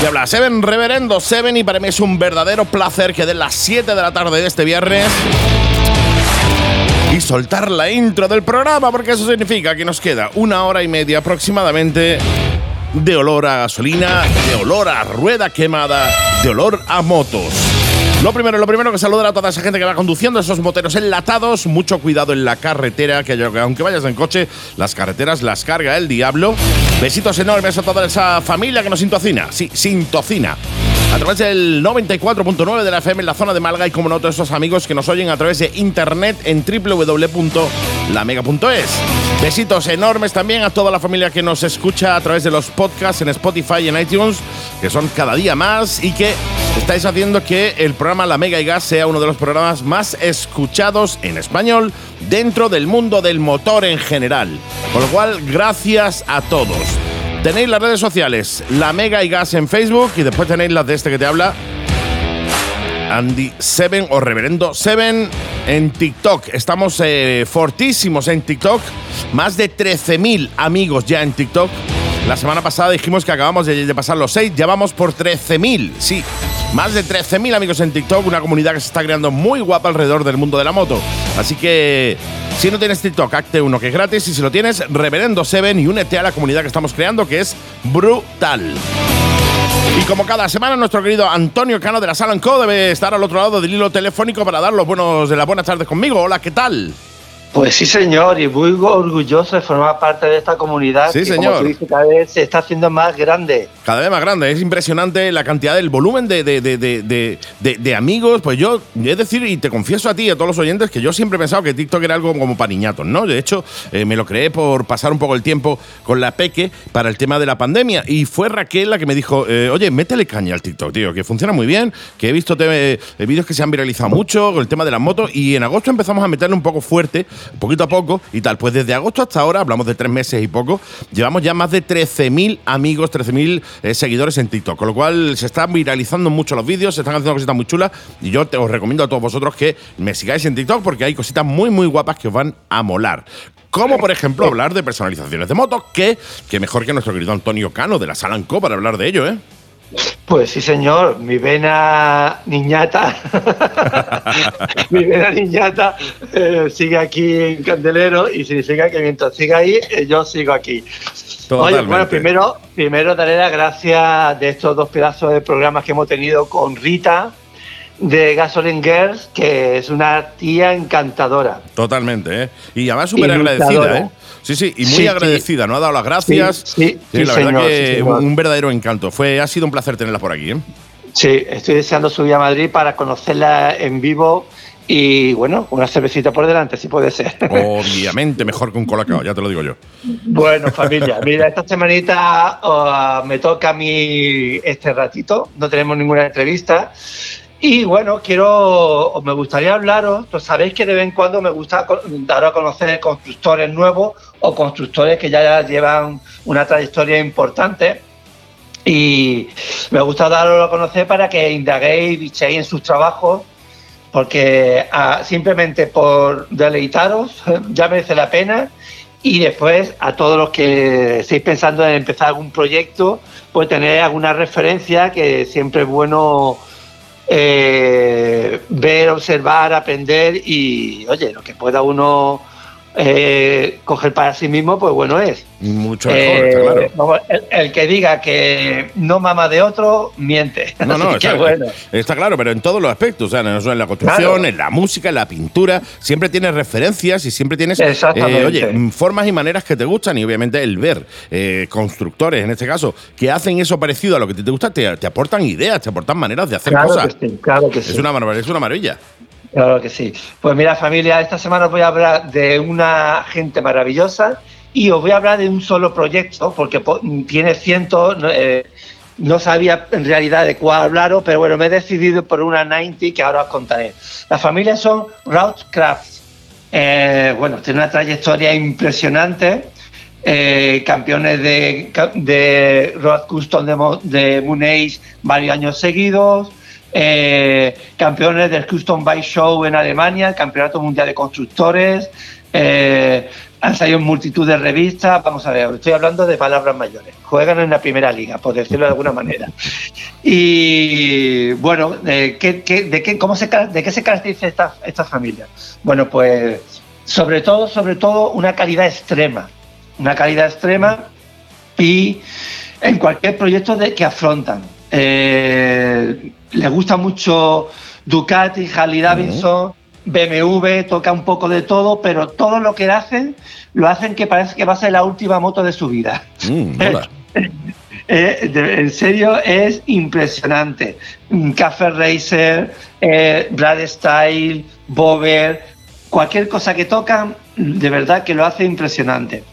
Y habla Seven Reverendo Seven y para mí es un verdadero placer que den las 7 de la tarde de este viernes y soltar la intro del programa porque eso significa que nos queda una hora y media aproximadamente de olor a gasolina, de olor a rueda quemada, de olor a motos. Lo primero, lo primero que saludar a toda esa gente que va conduciendo esos moteros enlatados. Mucho cuidado en la carretera, que aunque vayas en coche, las carreteras las carga el diablo. Besitos enormes a toda esa familia que nos sintocina. Sí, sintocina a través del 94.9 de la FM en la zona de Malga y como no todos esos amigos que nos oyen a través de internet en www.lamega.es. Besitos enormes también a toda la familia que nos escucha a través de los podcasts en Spotify y en iTunes, que son cada día más y que estáis haciendo que el programa La Mega y Gas sea uno de los programas más escuchados en español dentro del mundo del motor en general. Con lo cual, gracias a todos. Tenéis las redes sociales, La Mega y Gas en Facebook y después tenéis las de este que te habla, Andy Seven o Reverendo Seven en TikTok. Estamos eh, fortísimos en TikTok. Más de 13.000 amigos ya en TikTok. La semana pasada dijimos que acabamos de, pasar los 6. Ya vamos por 13.000. Sí, más de 13.000 amigos en TikTok. Una comunidad que se está creando muy guapa alrededor del mundo de la moto. Así que si no tienes TikTok, acte uno que es gratis. Y si lo tienes, Reverendo Seven y únete a la comunidad que estamos creando, que es brutal. Y como cada semana, nuestro querido Antonio Cano de la Salanco debe estar al otro lado del hilo telefónico para dar los buenos de las buenas tardes conmigo. Hola, ¿qué tal? Pues sí, señor, y muy orgulloso de formar parte de esta comunidad sí, que, señor. como tú dices, cada vez se está haciendo más grande. Cada vez más grande, es impresionante la cantidad, del volumen de, de, de, de, amigos. Pues yo, es decir, y te confieso a ti y a todos los oyentes que yo siempre he pensado que TikTok era algo como para niñatos, ¿no? De hecho, eh, me lo creé por pasar un poco el tiempo con la Peque para el tema de la pandemia. Y fue Raquel la que me dijo, eh, oye, métele caña al TikTok, tío, que funciona muy bien, que he visto eh, vídeos que se han viralizado mucho con el tema de las motos. Y en agosto empezamos a meterle un poco fuerte, poquito a poco y tal. Pues desde agosto hasta ahora, hablamos de tres meses y poco, llevamos ya más de 13.000 amigos, 13.000 eh, seguidores en TikTok. Con lo cual se están viralizando mucho los vídeos, se están haciendo cositas muy chulas y yo te, os recomiendo a todos vosotros que me sigáis en TikTok porque hay cositas muy, muy guapas que os van a molar. Como por ejemplo hablar de personalizaciones de motos, que, que mejor que nuestro querido Antonio Cano de la Salanco para hablar de ello, ¿eh? Pues sí, señor, mi vena niñata, mi vena niñata eh, sigue aquí en Candelero y significa que mientras siga ahí, eh, yo sigo aquí. Oye, bueno, primero, primero daré las gracias de estos dos pedazos de programas que hemos tenido con Rita de Gasoline Girls, que es una tía encantadora. Totalmente, ¿eh? Y además súper agradecida, ¿eh? Sí, sí, y muy agradecida, ¿no? Ha dado las gracias. Sí, sí, la verdad que un verdadero encanto. Fue, ha sido un placer tenerla por aquí, ¿eh? Sí, estoy deseando subir a Madrid para conocerla en vivo y bueno, una cervecita por delante, si puede ser. Obviamente, mejor que un colacao, ya te lo digo yo. Bueno, familia, mira, esta semanita oh, me toca a mí este ratito, no tenemos ninguna entrevista. Y bueno, quiero, me gustaría hablaros, pues sabéis que de vez en cuando me gusta dar a conocer constructores nuevos o constructores que ya llevan una trayectoria importante. Y me gusta daros a conocer para que indaguéis, bichéis en sus trabajos, porque ah, simplemente por deleitaros ya merece la pena. Y después a todos los que estéis pensando en empezar algún proyecto, pues tener alguna referencia que siempre es bueno eh, ver, observar, aprender y, oye, lo que pueda uno eh, coger para sí mismo, pues bueno es. Mucho mejor, está claro. El, que diga que no mama de otro, miente. No, no, está, está, claro, pero en todos los aspectos, o sea, no solo en la construcción, en la música, en la pintura, siempre tienes referencias y siempre tienes, eh, oye, formas y maneras que te gustan y obviamente el ver eh, constructores, en este caso, que hacen eso parecido a lo que te gusta, te, aportan ideas, te aportan maneras de hacer cosas. claro que sí. Es una, es una maravilla. Claro que sí. Pues mira, familia, esta semana os voy a hablar de una gente maravillosa y os voy a hablar de un solo proyecto, porque tiene cientos, eh, no sabía en realidad de cuál hablaros, pero bueno, me he decidido por una 90 que ahora os contaré. Las familias son Routecraft. Eh, bueno, tiene una trayectoria impresionante. eh, campeones de, de Road Custom de, de Moon Age varios años seguidos. Eh, campeones del Custom Bike Show en Alemania, Campeonato Mundial de Constructores. eh, han salido en multitud de revistas. Vamos a ver, estoy hablando de palabras mayores. Juegan en la primera liga, por decirlo de alguna manera. Y bueno, ¿de qué, qué- de qué, se, caracteriza esta, familia? Bueno, pues sobre todo, sobre todo una calidad extrema. Una calidad extrema y en cualquier proyecto que afrontan. Eh, les gusta mucho Ducati, Harley Davidson, BMW, toca un poco de todo, pero todo lo que hacen lo hacen que parece que va a ser la última moto de su vida. Mm. Eh, de- en serio, es impresionante. Café Racer, eh, Brad Style, Bober, cualquier cosa que tocan, de verdad que lo hace impresionante.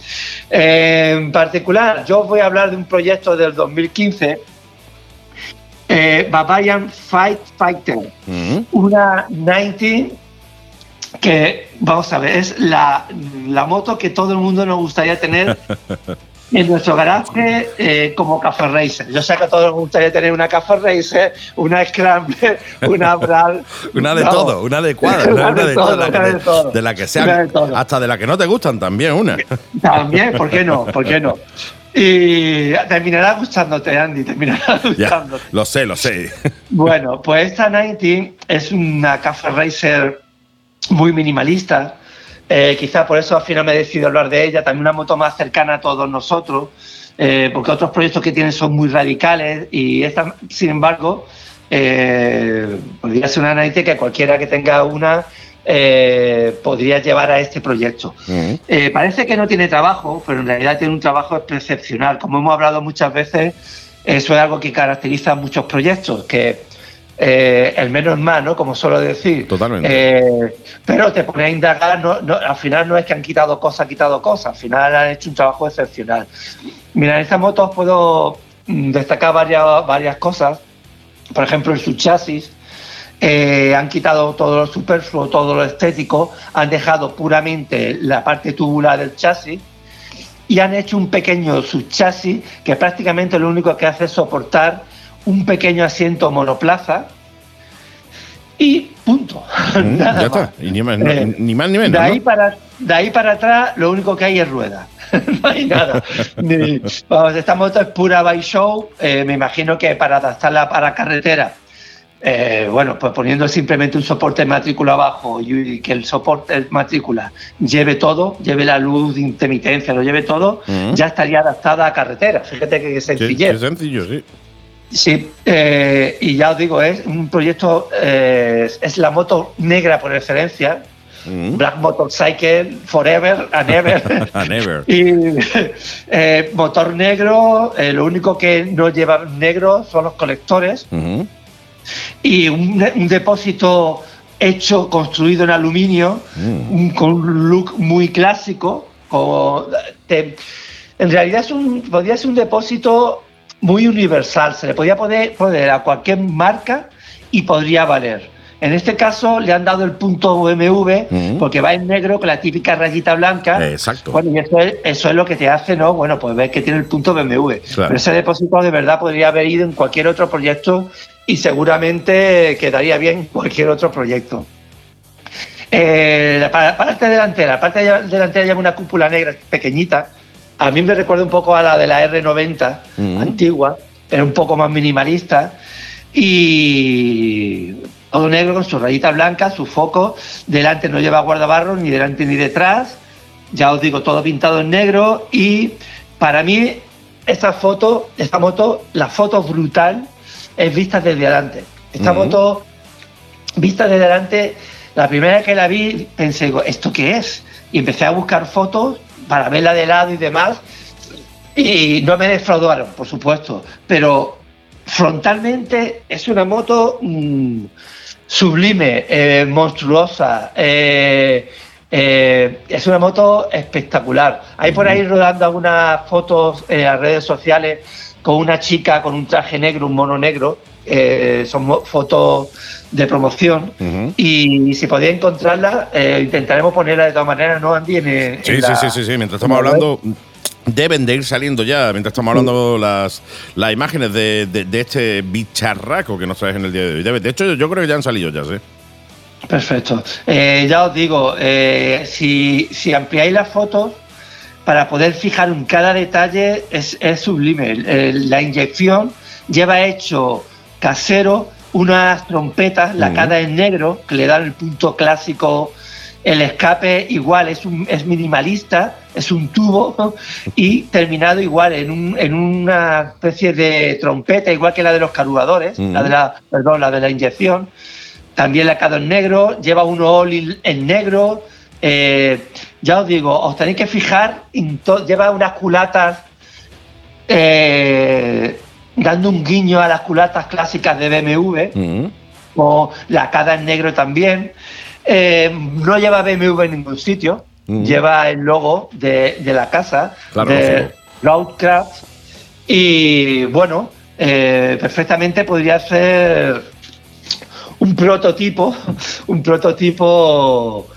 Eh, en particular, yo os voy a hablar de un proyecto del 2015, eh, Bavarian Fight Fighter, Mm. una 90 que, vamos a ver, es la, la moto que todo el mundo nos gustaría tener en nuestro garaje eh, como Café Racer. Yo sé que a todos nos gustaría tener una Café Racer, una Scrambler, una Bral. Una de No. todo, una adecuada, una, Una de de, todo, una de todo. de la que sea, de hasta de la que no te gustan también una. También, ¿por qué no? ¿Por qué no? Y terminará gustándote, Andy, terminará Ya, gustándote. lo sé, lo sé. Bueno, pues esta 90 es una Café Racer muy minimalista. Eh, quizá por eso al final me he decidido hablar de ella. También una moto más cercana a todos nosotros, eh, porque otros proyectos que tienen son muy radicales y esta, sin embargo, eh, podría ser una 90 que cualquiera que tenga una eh, podría llevar a este proyecto. Eh, parece que no tiene trabajo, pero en realidad tiene un trabajo excepcional. Como hemos hablado muchas veces, eso es algo que caracteriza a muchos proyectos, que eh, el menos más, ¿no? Como suelo decir. Totalmente. Eh, pero te pones a indagar, no- no- al final no es que han quitado cosas, han quitado cosas, al final han hecho un trabajo excepcional. Mira, en esta moto os puedo mm, destacar varias, varias cosas. Por ejemplo, en su chasis, eh, han quitado todo lo superfluo, todo lo estético, han dejado puramente la parte tubular del chasis y han hecho un pequeño subchasis que prácticamente lo único que hace es soportar un pequeño asiento monoplaza y punto. Mm, Nada ya más. está. Y ni, más, Eh, ni más ni menos. de, ahí ¿no? para, de ahí para atrás lo único que hay es rueda. no hay nada. Ni- vamos, esta moto es pura bike show. eh, me imagino que para adaptarla para carretera, eh, bueno, pues poniendo simplemente un soporte de matrícula abajo y, que el soporte de matrícula lleve todo, lleve la luz de intermitencia, lo lleve todo, ya estaría adaptada a carretera. Fíjate que Qué, sencillez. qué sencillo, sí. Sí, eh, y ya os digo, es un proyecto, eh, es la moto negra por excelencia, Mm. Black Motorcycle Forever and Ever. A never. y eh, motor negro, eh, lo único que no lleva negro son los colectores. Y un, un depósito hecho, construido en aluminio, Mm. un- con un look muy clásico. como- te- en realidad es un, podría ser un depósito muy universal, se le podía poner, poner a cualquier marca y podría valer. En este caso le han dado el punto BMW Mm. porque va en negro con la típica rayita blanca. Exacto. Bueno, y eso es, eso es lo que te hace, ¿no? Bueno, pues ves que tiene el punto BMW. Claro. Pero ese depósito de verdad podría haber ido en cualquier otro proyecto y seguramente quedaría bien en cualquier otro proyecto. Eh, la pa- parte delantera, la parte de- delantera lleva una cúpula negra pequeñita. A mí me recuerda un poco a la de la R90 Mm. antigua, pero un poco más minimalista. Y todo negro con su rayita blanca, su foco. Delante no lleva guardabarros ni delante ni detrás. Ya os digo, todo pintado en negro. Y para mí, esta foto, esta moto, la foto brutal es vista desde adelante. Esta moto vista desde adelante, la primera que la vi pensé, ¿esto qué es? Y empecé a buscar fotos para verla de lado y demás. Y no me defraudaron, por supuesto. Pero frontalmente es una moto mm, sublime, eh, monstruosa. eh, eh, es una moto espectacular. Hay por ahí rodando algunas fotos en las redes sociales con una chica con un traje negro, un mono negro. Eh, son fotos de promoción y si podéis encontrarla, eh, intentaremos ponerla de todas maneras, ¿no, Andy? En, en Sí, sí, la- sí, sí, sí. Mientras estamos web. hablando, deben de ir saliendo ya, mientras estamos hablando las, las imágenes de, de- de este bicharraco que nos traes en el día de hoy. De hecho, yo creo que ya han salido ya, ¿sí? Perfecto. Eh, ya os digo, eh, si, si ampliáis las fotos, para poder fijar en cada detalle es, es sublime. El- el- la inyección lleva hecho casero unas trompetas lacadas en negro que le dan el punto clásico. El escape igual es, un, es minimalista, es un tubo ¿no? y terminado igual en, un- en una especie de trompeta, igual que la de los carburadores, la de la, perdón, la de la inyección también lacado en negro, lleva uno all en negro. Eh, ya os digo, os tenéis que fijar, en lleva unas culatas eh, dando un guiño a las culatas clásicas de BMW, Ujú. o lacada en negro también. Eh, no lleva BMW en ningún sitio, Ujú. lleva el logo de, de la casa, Claro, de. Roadcraft. Y bueno, perfectamente podría ser un prototipo, un prototipo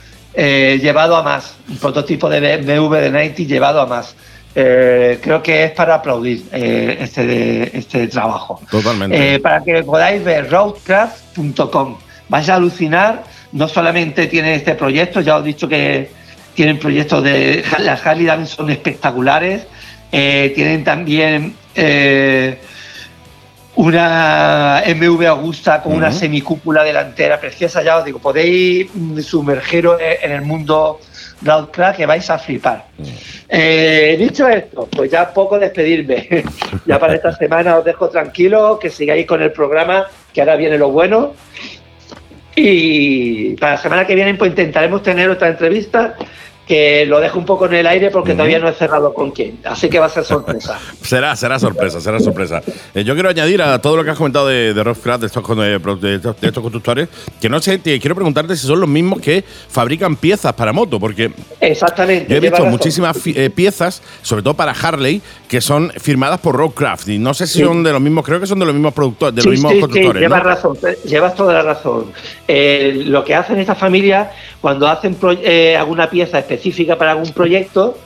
eh, llevado a más, un prototipo de BMW de 90 llevado a más. Eh, creo que es para aplaudir eh, este, este trabajo. Totalmente. Para que podáis ver roadcraft.com. Vais a alucinar, no solamente tienen este proyecto, ya os he dicho que tienen proyectos de las Harley Davidson son espectaculares, tienen también una MV Augusta con una semicúpula delantera preciosa, ya os digo, podéis mm, sumergiros en el mundo Roadcraft que vais a flipar. Eh, dicho esto, pues ya poco despedirme. ya para esta semana os dejo tranquilo, que sigáis con el programa, que ahora viene lo bueno. Y para la semana que viene pues intentaremos tener otra entrevista que lo dejo un poco en el aire porque todavía no he cerrado con quién. Así que va a ser sorpresa. Será, será sorpresa, será sorpresa. Eh, yo quiero añadir a todo lo que has comentado de, de Rockcraft, de estos, con- de, estos, de estos constructores, que no sé, te quiero preguntarte si son los mismos que fabrican piezas para moto, porque Exactamente. yo he visto muchísimas eh, piezas, sobre todo para Harley, que son firmadas por Rockcraft. Y no sé si Sí. son de los mismos, creo que son de los mismos productores, de Sí, los mismos sí, constructores. llevas ¿no? razón, eh, llevas toda la razón. Eh, lo que hacen estas familias cuando hacen eh, alguna pieza específica para algún proyecto,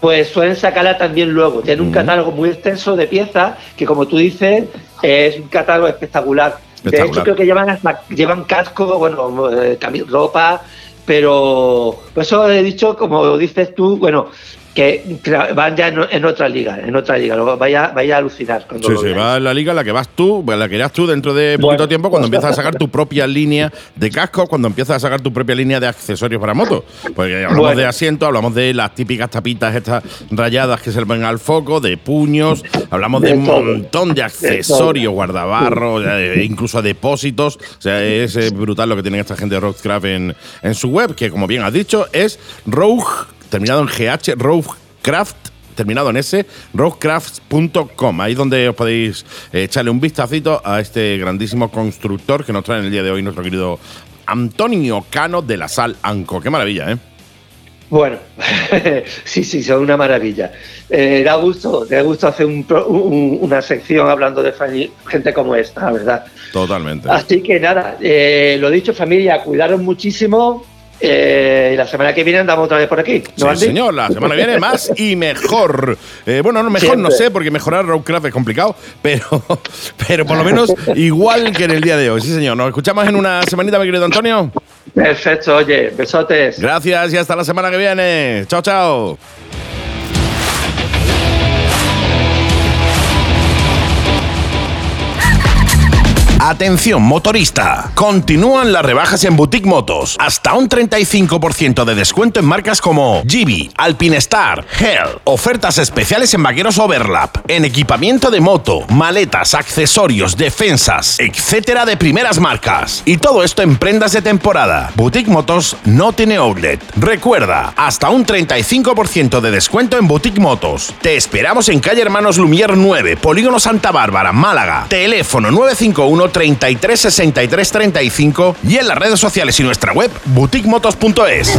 pues suelen sacarla también luego. Tienen un catálogo muy extenso de piezas que, como tú dices, es un catálogo espectacular. De hecho, creo que llevan hasta, llevan casco, bueno, eh, ropa, pero por eso he dicho, como dices tú, bueno, que van ya en, otra liga, en otra liga. Vaya, vaya a alucinar cuando Sí, sí, va en la liga en la que vas tú, en la que irás tú dentro de poquito Bueno. tiempo cuando empiezas a sacar tu propia línea de cascos, cuando empiezas a sacar tu propia línea de accesorios para moto. Porque hablamos Bueno. de asiento, hablamos de las típicas tapitas estas rayadas que se ven al foco, de puños, hablamos de, De un todo. montón de accesorios, guardabarros, eh, incluso depósitos. O sea, es brutal lo que tienen esta gente de Rockcraft en, en su web, que como bien has dicho, es Rogue, terminado en GH, Roguecraft terminado en S, rockcrafts.com. Ahí es donde os podéis eh, echarle un vistacito a este grandísimo constructor que nos trae en el día de hoy nuestro querido Antonio Cano de la Sal Anco. Qué maravilla, ¿eh? Bueno, sí, sí, son una maravilla. Eh, da gusto, da gusto hacer un un- una sección hablando de gente como esta, la verdad. Totalmente. Así que nada, eh, lo dicho, familia, cuidaros muchísimo. Eh, y la semana que viene andamos otra vez por aquí. ¿no, Sí, señor, la semana que viene más y mejor. Eh, bueno, no, mejor no sé, porque mejorar Roadcraft es complicado, pero, pero por lo menos igual que en el día de hoy. Sí, señor. Nos escuchamos en una semanita, mi querido Antonio. Perfecto, oye, besotes. Gracias y hasta la semana que viene. Chao, chao. Atención motorista, continúan las rebajas en Boutique Motos, hasta un 35% de descuento en marcas como Gibi, Alpinestar, Hell, ofertas especiales en vaqueros Overlap, en equipamiento de moto, maletas, accesorios, defensas, etcétera de primeras marcas. Y todo esto en prendas de temporada. Boutique Motos no tiene outlet. Recuerda, hasta un 35% de descuento en Boutique Motos. Te esperamos en calle Hermanos Lumier 9, Polígono Santa Bárbara, Málaga. Teléfono 951 33 63 35 y en las redes sociales y nuestra web boutiquemotos.es.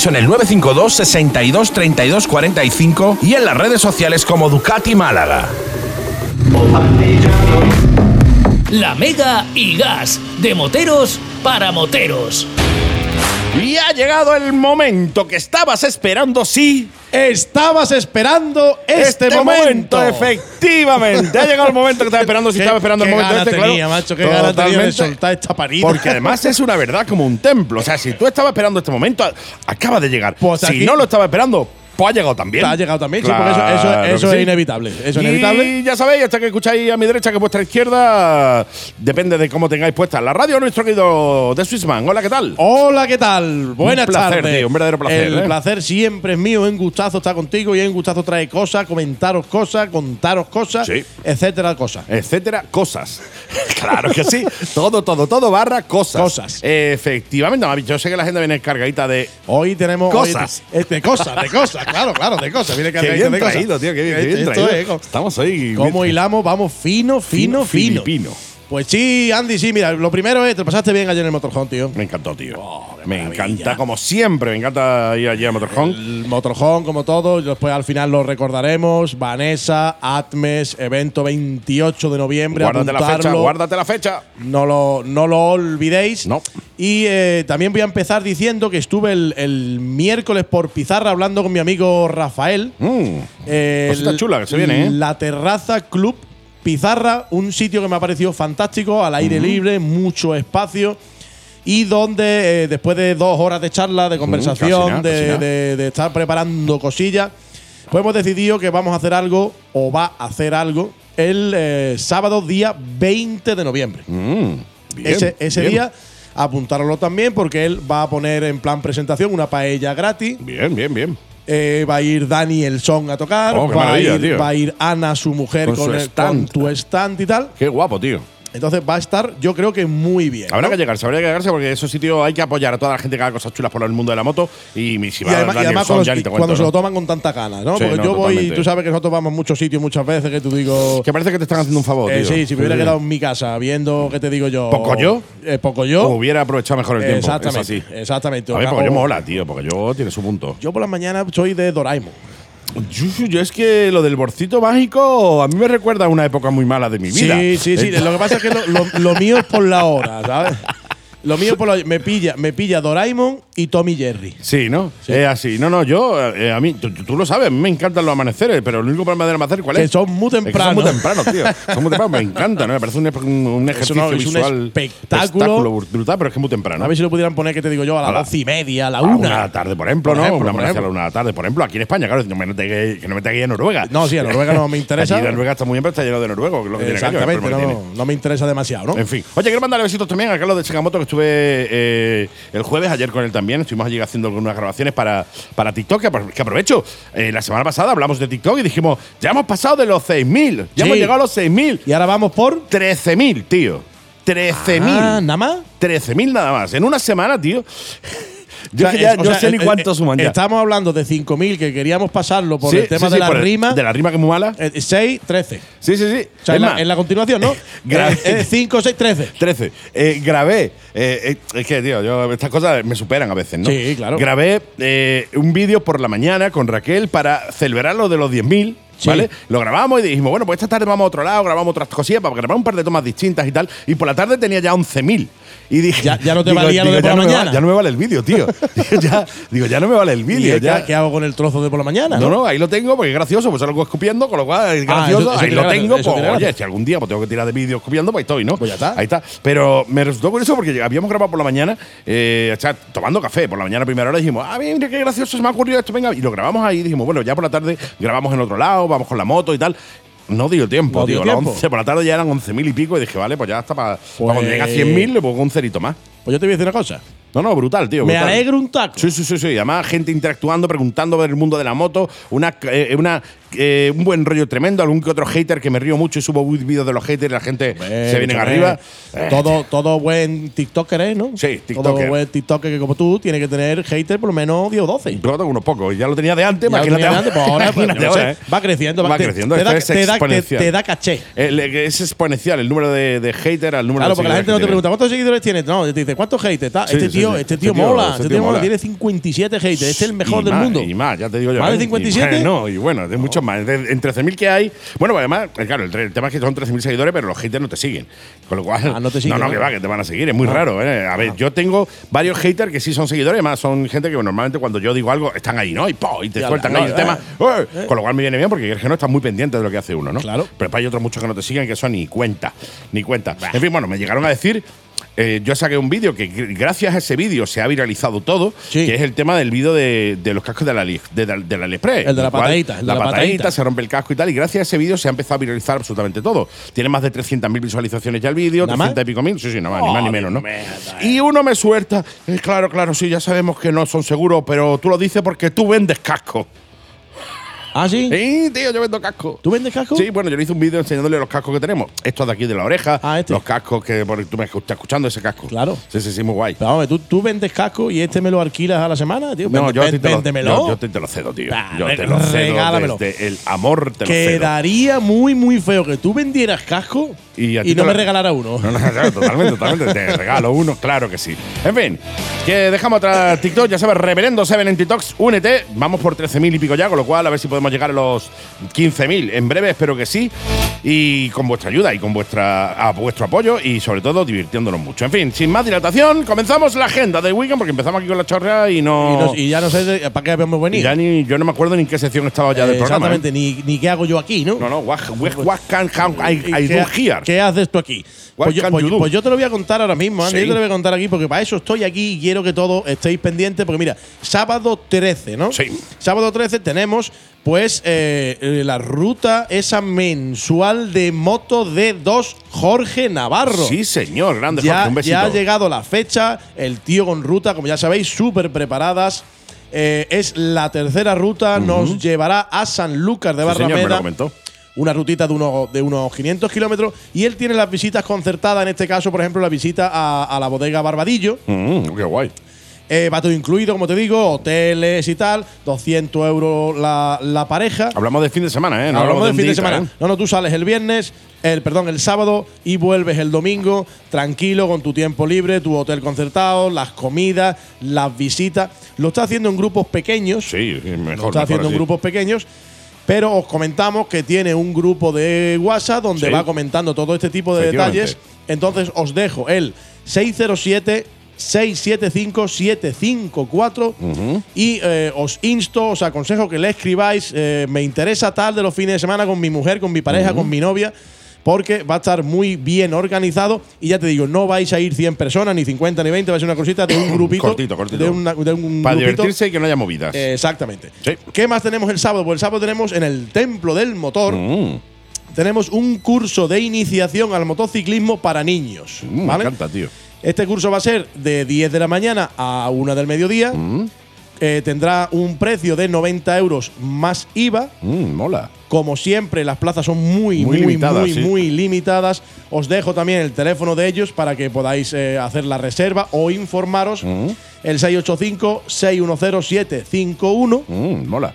en el 952 62 32 45 y en las redes sociales como Ducati Málaga. La Mega y Gas, de moteros para moteros. Y ha llegado el momento que estabas esperando, sí. Estabas esperando este, momento. efectivamente. Ha llegado el momento que estaba esperando, Qué- estaba esperando el momento este, tenía, claro. macho, qué gana tenía de Totalmente. soltar esta parida. Porque además es una verdad como un templo. O sea, si tú estabas esperando este momento, acaba de llegar. Pues si aquí- no lo estaba esperando, pues ha llegado también. Ha llegado también, sí, porque eso, es sí. inevitable. Eso es y inevitable. ya sabéis, hasta que escucháis a mi derecha, que vuestra izquierda depende de cómo tengáis puesta la radio. Nuestro querido de Swissman. Hola, ¿qué tal? Hola, ¿qué tal? Buenas placer, tardes. tío, un verdadero placer, El ¿eh? placer siempre es mío. Es un gustazo estar contigo y es un gustazo traer cosas, comentaros cosas, contaros cosas, Sí. etcétera, cosas. etcétera, cosas. claro que sí. todo, todo, todo barra cosas. Cosas. Efectivamente, yo sé que la gente viene cargadita de. Hoy tenemos. hoy Cosas. te- eh, de cosas, de cosas, claro, claro, de cosas. Viene Qué cargadito bien traído, tío, qué bien, qué bien Esto traído. es, Estamos ahí. ¿Cómo hilamos? Vamos fino, fino, fino. filipino. Pues sí, Andy, sí, mira, lo primero es, te pasaste bien ayer en el motorhome, tío. Me encantó, tío. Oh, me maravilla. encanta, como siempre, me encanta ir allí a Motorhome. El motorhome, como todo, y después al final lo recordaremos. Vanessa, Atmes, evento 28 de noviembre. Guárdate la fecha, guárdate la fecha. No lo, no lo olvidéis. No. Y eh, también voy a empezar diciendo que estuve el, el miércoles por Pizarra hablando con mi amigo Rafael. Mm. Eh, el- chula que se viene, ¿eh? La Terraza Club Pizarra, un sitio que me ha parecido fantástico, al aire libre, mucho espacio. Y donde, eh, después de dos horas de charla, de conversación, nada, de, estar preparando cosillas, pues hemos decidido que vamos a hacer algo, o va a hacer algo, el eh, sábado día 20 de noviembre. Mm. Bien, ese ese bien. día, apuntároslo también, porque él va a poner en plan presentación una paella gratis. Bien, bien, bien. Eh, va a ir Dani el Son a tocar. Oh, va, a ir, va a ir Ana, su mujer, Con con, su el- stand. con tu stand y tal. Qué guapo, tío. Entonces va a estar, yo creo que muy bien. Habrá ¿no? que llegarse, habrá que llegarse porque esos sitios hay que apoyar a toda la gente que haga cosas chulas por el mundo de la moto. Y si Y va además, y Daniel además Son, cuando, ya ni te cuando cuento, se ¿no? lo toman con tanta ganas, ¿no? Sí, Porque no, yo voy, totalmente. tú sabes que nosotros vamos a muchos sitios muchas veces que tú digo. Que parece que te están haciendo un favor, eh, tío. sí, si me hubiera quedado en mi casa viendo, ¿qué te digo yo? ¿Poco yo? Eh, poco yo. O hubiera aprovechado mejor el tiempo. Exactamente. Exactamente. A ver, porque yo mola, tío, porque yo tiene su punto. Yo por las mañanas soy de Doraemon. Yo, es que lo del borcito mágico a mí me recuerda a una época muy mala de mi vida. Sí, sí, sí. Lo que pasa es que lo, lo- lo mío es por la hora, ¿sabes? Lo mío por la Me pilla, me pilla Doraemon y Tommy Jerry. Sí, ¿no? Es así. No, no, yo, eh, a mí, tú, tú lo sabes, a me encantan los amaneceres, pero el único problema del amanecer, ¿cuál Que es? son muy Es que son muy tempranos, tío. Son muy tempranos, me encanta, ¿no? Me parece un, un- ejercicio no, es un visual. espectáculo. brutal, pero es que es muy temprano. A ver si lo pudieran poner, que te digo yo, a A las la- doce y media, a la A una de una. la tarde, por ejemplo, Por ¿no? ejemplo, una por amanecer a la una de la tarde, por ejemplo, aquí en España, claro, no me que, que no me aquí en Noruega. No, sí, a Noruega no me interesa. Allí Noruega está muy bien, pero está lleno de noruegos, que es lo que Exactamente, que no, no me interesa demasiado, ¿no? En fin. Oye, quiero mandarle besitos también a Carlos de que estuve eh, el jueves, ayer con él también. Estuvimos allí haciendo algunas grabaciones para, para TikTok, que apro- que aprovecho. eh, la semana pasada hablamos de TikTok y dijimos, ya hemos pasado de los 6.000. Ya Sí. hemos llegado a los 6.000. Y ahora vamos por. 13.000, tío. 13.000. Ah, nada más. 13.000 nada más. En una semana, tío. Yo, O sea, ya- es- yo sea, sé ni eh, eh, suman ya. Estamos hablando de 5.000 que queríamos pasarlo por Sí, el tema sí, de sí, la por el- rima. De la rima que es muy mala. 6, 13. Sí, sí, sí. O sea, en la, en la continuación, ¿no? Gra- 5, 6, 13. 13. Eh, grabé. eh, eh, es que, tío, yo, estas cosas me superan a veces, ¿no? Sí, claro. Grabé eh, un vídeo por la mañana con Raquel para celebrar lo de los 10.000. Sí. ¿Vale? Lo grabamos y dijimos, bueno, pues esta tarde vamos a otro lado, grabamos otras cosillas para grabar un par de tomas distintas y tal. Y por la tarde tenía ya 11.000. Y dije, Ya- ya no te valía lo de por la no me va- mañana. ya no me vale el vídeo, tío. digo, ya, digo, ya no me vale el ¿Y vídeo. ya. qué hago con el trozo de por la mañana? No, no, ahí lo tengo porque es gracioso, pues salgo escupiendo, con lo cual es Ah, gracioso. eso- eso ahí lo tengo, pues oye, si algún día pues, tengo que tirar de vídeo escupiendo, pues ahí estoy, ¿no? Pues ya está. Ahí está. Pero me resultó curioso porque habíamos grabado por la mañana, eh, o sea, tomando café por la mañana a primera hora, dijimos, ah, mira qué gracioso se me ha ocurrido esto, venga, y lo grabamos ahí, dijimos, bueno, ya por la tarde grabamos en otro lado, vamos con la moto y tal. No dio tiempo, No tío. a las tiempo. 11 por la tarde ya eran 11.000 y pico y dije, vale, pues ya está para Pues- cuando llegue a 100.000 le pongo un cerito más. Pues yo te voy a decir una cosa. No, no, brutal, tío. Me alegro un taco. Sí, sí, sí, sí. Además, gente interactuando, preguntando ver el mundo de la moto. Una, eh, una, eh, un buen rollo tremendo. Algún que otro hater que me río mucho y subo vídeos de los haters la gente se Hombre, arriba. Eh, Todo, todo buen TikToker es, ¿no? Sí, Todo tiktoker. buen TikToker que como tú tiene que tener hater por lo menos 10 o 12. Yo tengo unos pocos. Ya lo tenía de antes, Ya lo imagínate tenía antes, pues ahora, pues, no sé, ¿eh? va creciendo, va, Va te- creciendo, Te, da, es te da- te- da caché. El- es exponencial el número de, de haters al número Claro, de porque la gente no te pregunta cuántos seguidores tienes. No, te dice cuántos haters. Sí, este sí, tío, sí. este Este tío mola, este este tío mola. Tiene 57 haters. Este es el mejor Y del más, mundo. Y más, ya te digo yo. ¿Más de ¿eh? 57? Y, no, y bueno, de muchos más. En 13.000 que hay. Bueno, además, eh, claro, el, tema es que son 13.000 seguidores, pero los haters no te siguen. Con lo cual. Ah, no te siguen, No, no, ¿no? que va, que te van a seguir. Es muy raro, ¿eh? A ver, yo tengo varios haters que sí son seguidores, además son gente que normalmente cuando yo digo algo están ahí, ¿no? Y, ¡po! y te sueltan no, ahí el eh, tema. ¡eh! Con lo cual me viene bien porque es que no estás muy pendiente de lo que hace uno, ¿no? Claro. Pero hay otros muchos que no te siguen que son ni cuenta. Ni cuenta. En fin, bueno, me llegaron a decir. Eh, yo saqué un vídeo que gr- gracias a ese vídeo se ha viralizado todo, Sí. que es el tema del vídeo de, de los cascos de la, de, la- de la AliExpress. El de la patadita, el la, la patadita, patadita. se rompe el casco y tal. Y gracias a ese vídeo se ha empezado a viralizar absolutamente todo. Tiene más de 300.000 visualizaciones ya el vídeo, ¿Nada más? 300 y pico mil. Sí, sí, nada más, ni más ni menos, ¿no? mierda, Y uno me suelta. eh, claro, claro, sí, ya sabemos que no son seguros, pero tú lo dices porque tú vendes casco. ¿Ah, sí? Sí, tío, yo vendo casco. ¿Tú vendes casco? Sí, bueno, yo le hice un vídeo enseñándole los cascos que tenemos. Estos de aquí de la oreja, Ah, este. los cascos que por- tú me estás escuchando ese casco. Claro. Sí, sí, sí, muy guay. Pero vamos, ¿tú, tú vendes casco y este me lo alquilas a la semana, tío. No, yo a ti te lo, yo, yo te, lo cedo, tío. Ah, yo te lo cedo regálamelo. desde el amor te lo cedo. Quedaría muy, muy feo que tú vendieras casco Y a no me regalara uno. No, no, claro, totalmente, totalmente. Te regalo uno, claro que sí. En fin, que dejamos atrás TikTok, ya sabes, Reverendo Seven en TikToks, únete. Vamos por 13.000 y pico ya, con lo cual a ver si podemos llegar a los 15.000. En breve, espero que sí. Y con vuestra ayuda y con vuestra, a vuestro apoyo y sobre todo divirtiéndonos mucho. En fin, sin más dilatación, comenzamos la agenda del weekend porque empezamos aquí con la chorra y Y, no. y ya no sé de- para qué habíamos y venido. ya ni, yo no me acuerdo ni en qué sección estaba ya del Eh, programa. ¿eh? Exactamente, ni, ni qué hago yo aquí, ¿no? No, no, what, what, what can I, I ¿Y do ¿Qué haces tú aquí? What Pues yo, pues- pues yo te lo voy a contar ahora mismo, Andy. Sí. Yo te lo voy a contar aquí porque para eso estoy aquí y quiero que todos estéis pendientes. Porque mira, sábado 13, ¿no? Sí. Sábado 13 tenemos, pues, eh, eh, la ruta esa mensual de Moto D2 Jorge Navarro. Sí, señor, grande ya, Jorge, un besito. ya ha llegado la fecha, el tío con ruta, como ya sabéis, súper preparadas. Eh, es la tercera ruta, nos llevará a San Lucas de Sí, señor, me lo Barrameda comentó. Una rutita de unos, de unos 500 kilómetros y él tiene las visitas concertadas, en este caso, por ejemplo, la visita a, a la bodega Barbadillo. Mm, qué guay. Eh, va todo incluido, como te digo, hoteles y tal, 200 euros la, la pareja. Hablamos de fin de semana, ¿eh? No Hablamos un fin de semana. ¿eh? No, no, tú sales el viernes, el perdón, el sábado y vuelves el domingo, tranquilo, con tu tiempo libre, tu hotel concertado, las comidas, las visitas. Lo está haciendo en grupos pequeños. Sí, sí, Lo mejor. está mejor haciendo en grupos pequeños. Pero os comentamos que tiene un grupo de WhatsApp donde Sí. va comentando todo este tipo de detalles. Entonces os dejo el 607 675 754 y eh, os insto, os aconsejo que le escribáis. eh, me interesa tal de los fines de semana con mi mujer, con mi pareja, con mi novia. Porque va a estar muy bien organizado. Y ya te digo, no vais a ir 100 personas, ni 50, ni 20. Va a ser una cosita de un grupito. Cortito, cortito. De, una- de un Para grupito. divertirse y que no haya movidas. Eh, Exactamente. Sí. ¿Qué más tenemos el sábado? Pues el sábado tenemos en el Templo del Motor, Mm, tenemos un curso de iniciación al motociclismo para niños. mm, ¿vale? Me encanta, tío. Este curso va a ser de 10 de la mañana a 1 del mediodía. Mm, Eh, tendrá un precio de 90 euros más IVA. mm, mola. Como siempre, las plazas son muy, Muy muy, limitadas, muy, sí. muy limitadas. Os dejo también el teléfono de ellos para que podáis eh, hacer la reserva o informaros. Mm, El 685-610-751. mm, mola.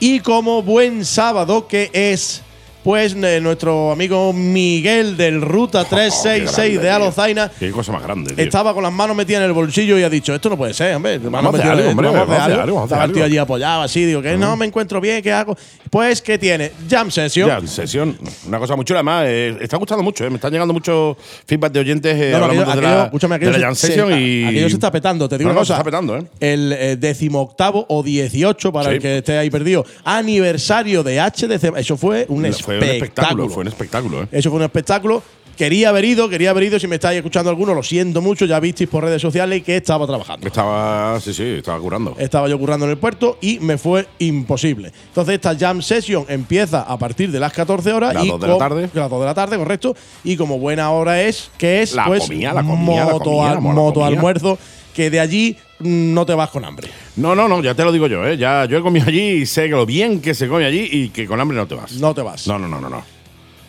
Y como buen sábado que es, pues eh, nuestro amigo Miguel del Ruta 366 Oh, grande, de Alozaina Qué cosa más grande, tío. estaba con las manos metidas en el bolsillo y ha dicho, esto no puede ser, hombre. Vamos a hacer algo, hombre, vamos a hacer algo. Estaba el tío allí apoyado así, digo, que no me encuentro bien, ¿qué hago? Pues que tiene Jam Session. Ya, sesión. Una cosa muy chula. Además, eh, está gustando mucho. eh. Me están llegando muchos feedback de oyentes eh, No, no, hablando aquello- de aquello- la, escúchame, de aquello la se- Jam se- Session y. aquello se está petando. Te digo No, una no, se cosa. está petando, ¿eh? El decimoctavo o 18, para Sí. el que esté ahí perdido, aniversario de HDC. Eso fue un Fue espectáculo. un espectáculo. Fue un espectáculo, ¿eh? Eso fue un espectáculo. Quería haber ido, quería haber ido. Si me estáis escuchando alguno, lo siento mucho. Ya visteis por redes sociales que estaba trabajando. Estaba. Sí, sí, estaba curando. Estaba yo currando en el puerto y me fue imposible. Entonces, esta jam session empieza a partir de las 14 horas. Las y dos de la tarde. Las 2 de la tarde, correcto. Y como buena hora es, que es La pues comida, la comida, la moto, comida, al- la comida. almuerzo. que de allí no te vas con hambre. No, no, no, ya te lo digo yo, ¿eh? Ya, yo he comido allí y sé que lo bien que se come allí y que con hambre no te vas. No te vas. No, no, no, no. no.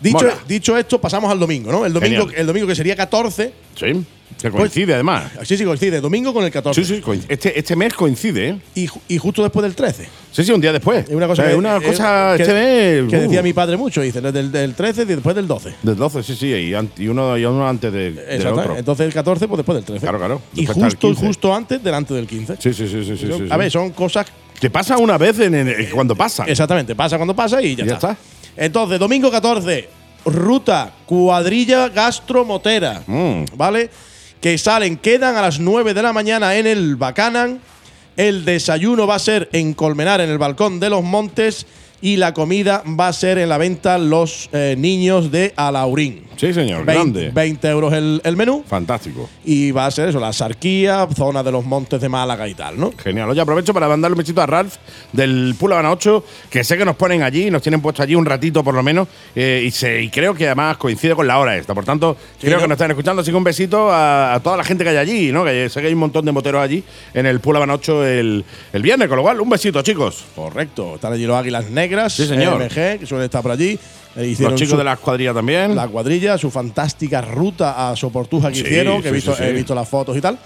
Dicho, Mola. dicho esto, pasamos al domingo, ¿no? El domingo, Genial. el domingo que sería 14. Sí, que coincide además. Sí, sí, coincide. Domingo con el 14. Sí, sí, este, este mes coincide, ¿eh? Y, ju- y justo después del 13. Sí, sí, un día después. Es una cosa, O sea, que, una eh, cosa que, este mes. que uh, decía mi padre mucho. Dice, del, del 13 y después del 12. Del 12, sí, sí, y, an- y uno, y uno antes de, del Exacto. otro. Entonces el 14, pues después del 13. Claro, claro. Y Después está el justo, 15. justo antes, delante del 15. Sí, sí, sí, sí, sí, sí, a sí. ver, son cosas. Que pasa una vez en el- cuando pasa. Exactamente, pasa cuando pasa y ya, Y ya está. Entonces, domingo 14, ruta cuadrilla gastromotera. Mm. ¿Vale? Que salen, quedan a las 9 de la mañana en el Bacanan. El desayuno va a ser en Colmenar, en el balcón de los Montes. Y la comida va a ser en la venta los eh, niños de Alaurín. Sí, señor, 20, grande. 20 euros el, el menú. Fantástico. Y va a ser eso, la Sarquía, zona de los montes de Málaga y tal, ¿no? Genial. Oye, aprovecho para mandarle un besito a Ralph del Pulo Habana 8, que sé que nos ponen allí, nos tienen puesto allí un ratito por lo menos, eh, y, se- y creo que además coincide con la hora esta. Por tanto, creo ¿no? que nos están escuchando. Así que un besito a, a toda la gente que hay allí, ¿no? Que sé que hay un montón de moteros allí en el Pulo Habana 8 el, el viernes, con lo cual, un besito, chicos. Correcto. Están allí los Águilas Negras, Sí, señor. MG, que suelen estar por allí. Eh, hicieron Los chicos su- de la escuadrilla también. la cuadrilla, su fantástica ruta a Soportuja que Sí, hicieron, que he, visto, sí, sí. he visto las fotos y tal.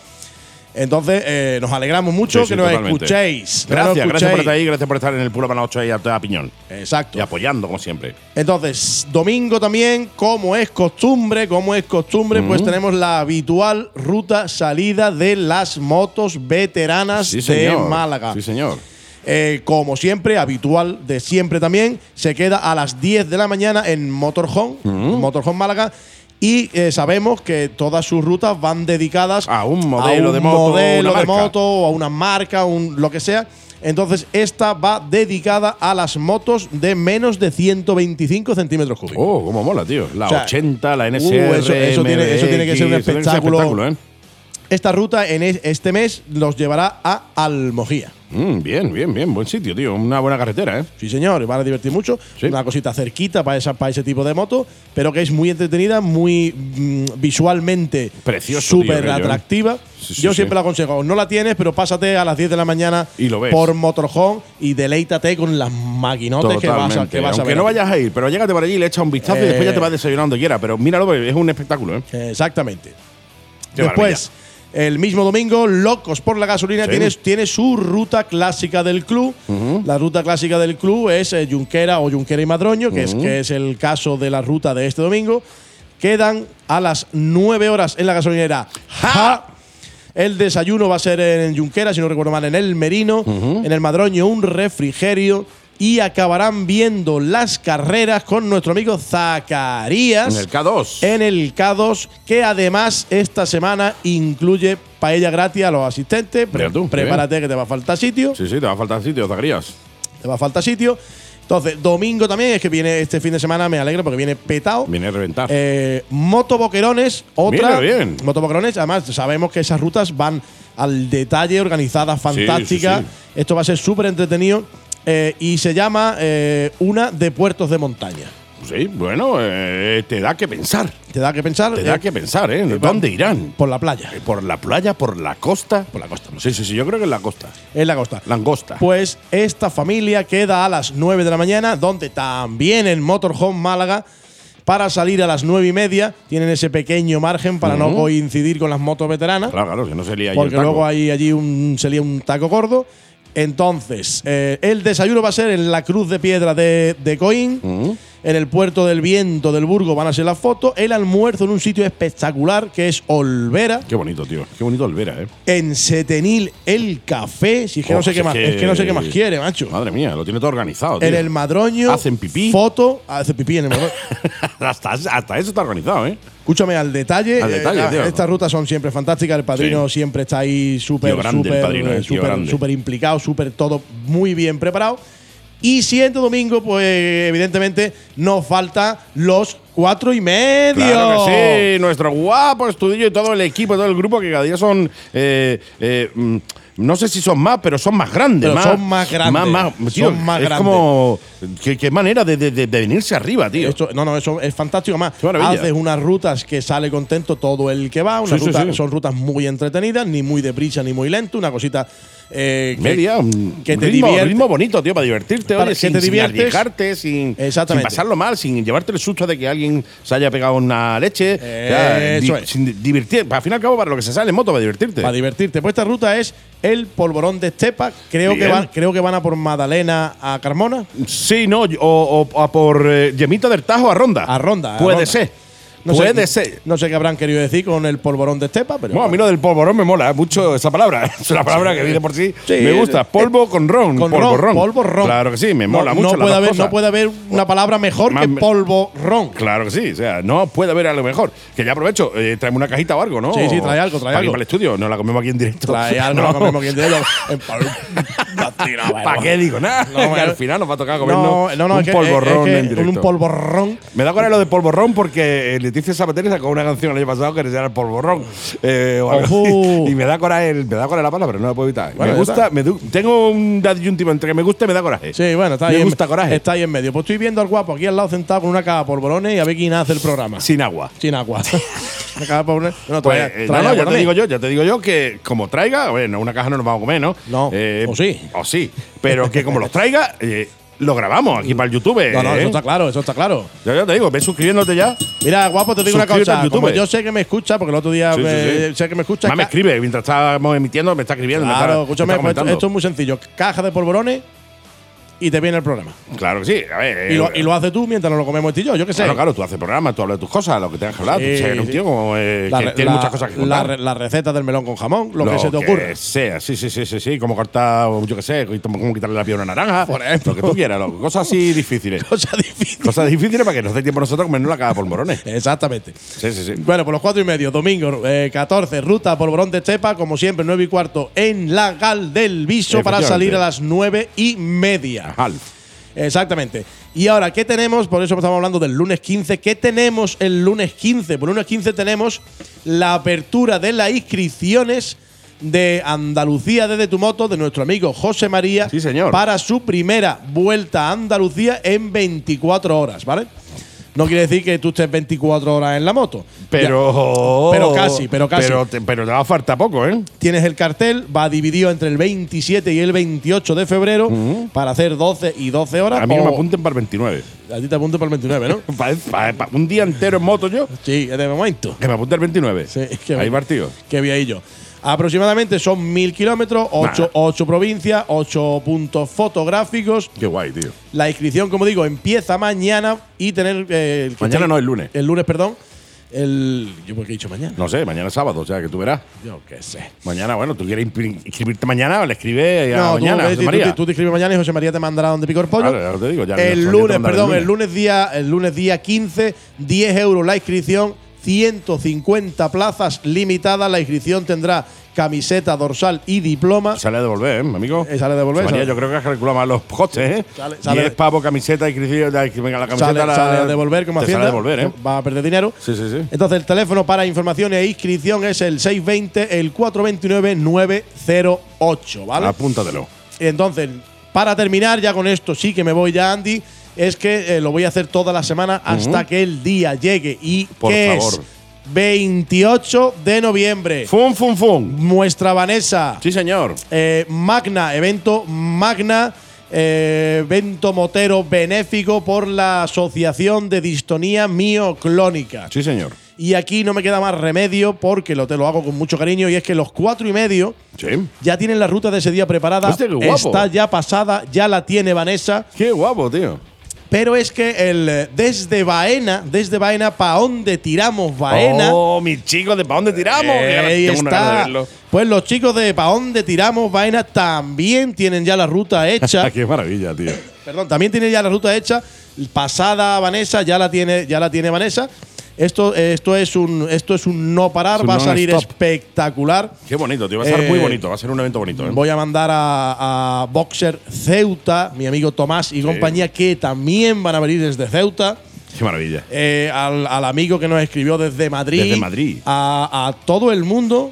Entonces, eh, nos alegramos mucho que nos escuchéis. que nos Gracias, gracias por estar ahí, gracias por estar en el Pulo Habana 8 ahí a toda piñón. Exacto. Y apoyando, como siempre. Entonces, domingo también, como es costumbre, como es costumbre, pues tenemos la habitual ruta salida de las motos veteranas de. Málaga. Sí, señor. Eh, como siempre, habitual de siempre también, se queda a las 10 de la mañana en Motorhome, Motorhome Málaga. Y eh, sabemos que todas sus rutas van dedicadas A un modelo un de moto, modelo una de marca. moto o a una marca, un, lo que sea. Entonces, esta va dedicada a las motos de menos de 125 centímetros cúbicos. Oh, cómo mola, tío. La O sea, 80, la uh, NSR. eso- eso tiene- eso tiene que ser un MX, eso tiene que ser espectáculo. ¿eh? Esta ruta en es- este mes los llevará a Almojía. Mm, bien, bien, bien. Buen sitio, tío. Una buena carretera, ¿eh? Sí, señor, van a divertir mucho. Sí. Una cosita cerquita para, esa, para ese tipo de moto, pero que es muy entretenida, muy mm, visualmente Precioso, súper ¿eh? atractiva. Sí, sí, Yo siempre la aconsejo, no la tienes, pero pásate a las 10 de la mañana Y lo ves. por Motorhome y deleítate con las maquinotes que vas a, que vas a Aunque ver. no allí. vayas a ir, pero llégate por allí y le echas un vistazo y Eh. después ya te vas desayunando quiera. Pero míralo, es un espectáculo, ¿eh? Exactamente. Qué Después, el mismo domingo, Locos por la Gasolina Sí. tiene, tiene su ruta clásica del club. La ruta clásica del club es eh, Junquera o Junquera y Madroño, que, es, que es el caso de la ruta de este domingo. Quedan a las 9 horas en la gasolinera. ¡Ja! El desayuno va a ser en Junquera, si no recuerdo mal, en el Merino. En el Madroño, un refrigerio. Y acabarán viendo las carreras con nuestro amigo Zacarías En el K2. en el K2, que además esta semana incluye paella gratis a los asistentes. Pre- tú, prepárate que te va a faltar sitio. Sí, sí, te va a faltar sitio, Zacarías. Te va a faltar sitio. Entonces, domingo también, es que viene este fin de semana, me alegro porque viene petado. Viene a reventar. Eh, Motoboquerones, otra. Mira, bien. Motoboquerones, además sabemos que esas rutas van al detalle, organizadas, fantásticas. sí, Esto va a ser súper entretenido. Eh, y se llama eh, una de puertos de montaña. sí, bueno, eh, te da que pensar. Te da que pensar. Te da que pensar, ¿eh? ¿Dónde irán? Por la playa. ¿Por la playa? ¿Por la costa? Por la costa. Sí, sí, sí, yo creo que es la costa. En la costa. Langosta. Pues esta familia queda a las 9 de la mañana, donde también en Motorhome Málaga, para salir a las 9 y media, tienen ese pequeño margen para no coincidir con las motos veteranas, Claro, claro, si no sería porque luego hay allí un, sería un taco gordo. Entonces, eh, el desayuno va a ser en la Cruz de Piedra de, de. En el puerto del Viento del Burgo van a ser las fotos. El almuerzo en un sitio espectacular que es Olvera. Qué bonito, tío. Qué bonito Olvera, ¿eh? En Setenil el café. Si es que Oh, no sé qué es más. que- Es que no sé qué más quiere, macho. Madre mía, lo tiene todo organizado, tío. En el Madroño. Hacen pipí. Foto. Hace pipí en el Madroño. hasta, hasta eso está organizado, ¿eh? Escúchame al detalle. Al detalle, eh, tío. Estas rutas son siempre fantásticas. El padrino Sí. siempre está ahí súper, súper, eh, eh, súper implicado, súper todo muy bien preparado. Y siendo domingo, pues evidentemente nos falta los cuatro y medio. Claro que sí, nuestro guapo estudio y todo el equipo, todo el grupo que cada día son eh, eh, mm, No sé si son más, pero son más grandes. Pero más, son más grandes. Más, más, Son tío, más es grandes. como. Qué, qué manera de, de- de- venirse arriba, tío. Esto- no, no, eso es fantástico. Más, haces unas rutas que sale contento todo el que va. Unas Sí, sí, rutas- sí. Son rutas muy entretenidas, ni muy deprisa ni muy lento. Una cosita eh, que- Media, un que te ritmo, divierte. ritmo bonito, tío, para divertirte, Para oye, que sin, te sin diviertes. sin, Exactamente. sin pasarlo mal, sin llevarte el susto de que alguien se haya pegado una leche. Sin divertir, al fin y al cabo, para lo que se sale en moto, para divertirte. Para divertirte. Pues esta ruta es el polvorón de Estepa. Creo que, van, creo que van a por Madalena a Carmona. Sí, no, o, o- o por eh, Yemita del Tajo a Ronda. A Ronda. a Puede Ronda. ser. No Puede sé, ser. No sé qué habrán querido decir con el polvorón de Estepa, pero. Bueno, a mí lo del polvorón me mola ¿eh? mucho esa palabra. Es una palabra que viene por sí. Sí, me gusta. eh, Polvo con ron. con polvo ron, ron. polvo ron. Claro que sí, me No- mola no, mucho. las puede haber, cosas. no puede haber una palabra mejor que polvo ron. Claro que sí, o sea, no puede haber algo mejor. Que ya aprovecho, eh, traeme una cajita o algo, ¿no? Sí, sí, trae algo, trae Para algo. Aquí para el estudio, no la comemos aquí en directo. Trae algo, No. lo comemos aquí en directo. ¿Para qué digo? Nada, No, que al final nos va a tocar comernos No, no, no, un polvorrón en directo. un polvorrón. Me da coraje lo de polvorrón porque Leticia Sabater sacó una canción el año pasado que se llama el polvorrón. eh, o algo y me da coraje, me da coraje la palabra, pero no la puedo evitar. Bueno, me ya gusta, me tengo un adyuntivo entre que me gusta y me da coraje. Sí, bueno, está Me ahí. en- gusta coraje. Está ahí en medio. Pues estoy viendo al guapo aquí al lado sentado con una caja de polvorones y a ver quién hace el programa. Sin agua. Sin agua. una caja de polvorones. No, Pues, trae- eh, trae no, no, agua ya te digo yo, ya te digo yo que como traiga, bueno, una caja no nos vamos a comer, ¿no? No, o sí. O sí. Pero que como los traiga, eh, lo grabamos aquí para el YouTube. No, no, ¿eh? eso está claro, eso está claro. Yo ya te digo, ve suscribiéndote ya. Mira, guapo, te digo una Suscríbete cosa. al YouTube. Yo sé que me escucha, porque el otro día Sí, sí, eh, sí. sé que me escucha. Más me ca- escribe, mientras estábamos emitiendo, me está escribiendo. me Claro, escúchame, me está pues esto, comentando. esto es muy sencillo. Caja de polvorones y te viene el programa. Claro que sí. A ver, Y lo, eh, y lo haces tú mientras nos lo comemos este y yo, yo qué sé. Claro, claro, tú haces programa, tú hablas de tus cosas, lo que tengas que hablar. Sí, tú eres un tío como, eh, La que tiene muchas cosas que contar. la receta del melón con jamón, lo, que se te ocurra. sea, sí, sí, sí, sí, sí. Como cortar, yo qué sé, como quitarle la piel a una naranja. Por ejemplo. Lo que tú quieras, cosas así difíciles. Cosa difícil. cosas difíciles para que nos dé tiempo nosotros comernos la caga por morones. Exactamente. Sí, sí, sí. Bueno, por los cuatro y medio, domingo eh, 14, ruta Polvorón de Chepa, como siempre, 9 y cuarto en la Gal del Viso para salir a las nueve y media. Half. Exactamente. Y ahora, ¿qué tenemos? Por eso estamos hablando del lunes 15. ¿Qué tenemos el lunes 15? Por el lunes 15 tenemos la apertura de las inscripciones de Andalucía desde tu moto de nuestro amigo José María Sí, señor. para su primera vuelta a Andalucía en 24 horas, ¿vale? No quiere decir que tú estés 24 horas en la moto. Pero. Ya. Pero casi, pero casi. Pero te, pero te va a falta poco, ¿eh? Tienes el cartel, va dividido entre el 27 y el 28 de febrero para hacer 12 y 12 horas. A mí que me apunten para el 29. A ti te apunto para el 29, ¿no? Pa- pa- pa- un día entero en moto yo, Sí, de momento. que me apunte el 29. Sí, qué Ahí partido. Que vi ahí yo. Aproximadamente son mil kilómetros, ocho, ocho provincias, ocho puntos fotográficos. Qué guay, tío. La inscripción, como digo, empieza mañana y tener. eh, el que Mañana no, el lunes. El lunes, perdón. El. ¿Yo por qué he dicho mañana? No sé, mañana es sábado, o sea, que tú verás. Yo qué sé. Mañana, bueno, tú quieres impri- inscribirte mañana, le escribe a No, tú, mañana, José tú, María. tú- te escribes mañana y José María te mandará donde pico el pollo. Claro, ya te digo, ya el José María te lunes, mandará perdón, el lunes día, el lunes día 15, 10 euros la inscripción, 150 plazas limitadas. La inscripción tendrá camiseta, dorsal y diploma. Sale a devolver, ¿eh, mi amigo? Eh, sale a devolver, yo creo que has calculado mal los costes, ¿eh? Sale- sale- 10 pavos, camiseta y inscripción. Venga, la camiseta Sale, la, sale a devolver como Hacienda. Sale a devolver, ¿eh? Va a perder dinero. Sí, sí, sí. Entonces, el teléfono para información e inscripción es el 620, el 429-908, ¿vale? Apúntatelo. Entonces, para terminar, ya con esto sí que me voy ya, Andy, es que eh, lo voy a hacer toda la semana hasta que el día llegue. ¿Y Por qué favor. es? 28 de noviembre. ¡Fum, fum, fum! Muestra Vanessa. Sí, señor. Eh, Magna, evento Magna, eh, evento motero benéfico por la Asociación de Distonía Mioclónica. Sí, señor. Y aquí no me queda más remedio porque lo, te lo hago con mucho cariño y es que los cuatro y medio Sí. ya tienen la ruta de ese día preparada. Hostia, qué guapo. Está ya pasada, ya la tiene Vanessa. Qué guapo, tío. Pero es que el eh, desde Baena, desde Baena, ¿pa' dónde tiramos Baena? Oh, mis chicos, ¿de para dónde tiramos? Ahora Ahí tengo una gana de está. verlo. Pues los chicos de Pa' dónde tiramos Baena también tienen ya la ruta hecha. Qué maravilla, tío. Perdón, también tiene ya la ruta hecha. Pasada Vanessa, ya la tiene, ya la tiene Vanessa. Esto, esto, es un, esto es un no parar, Es un va a salir espectacular. Qué bonito, tío. Va a ser Eh, muy bonito. Va a ser un evento bonito, ¿eh? Voy a mandar a, a Boxer Ceuta, mi amigo Tomás y compañía, que también van a venir desde Ceuta. Qué maravilla. Eh, al, al amigo que nos escribió desde Madrid. Desde Madrid. A, a todo el mundo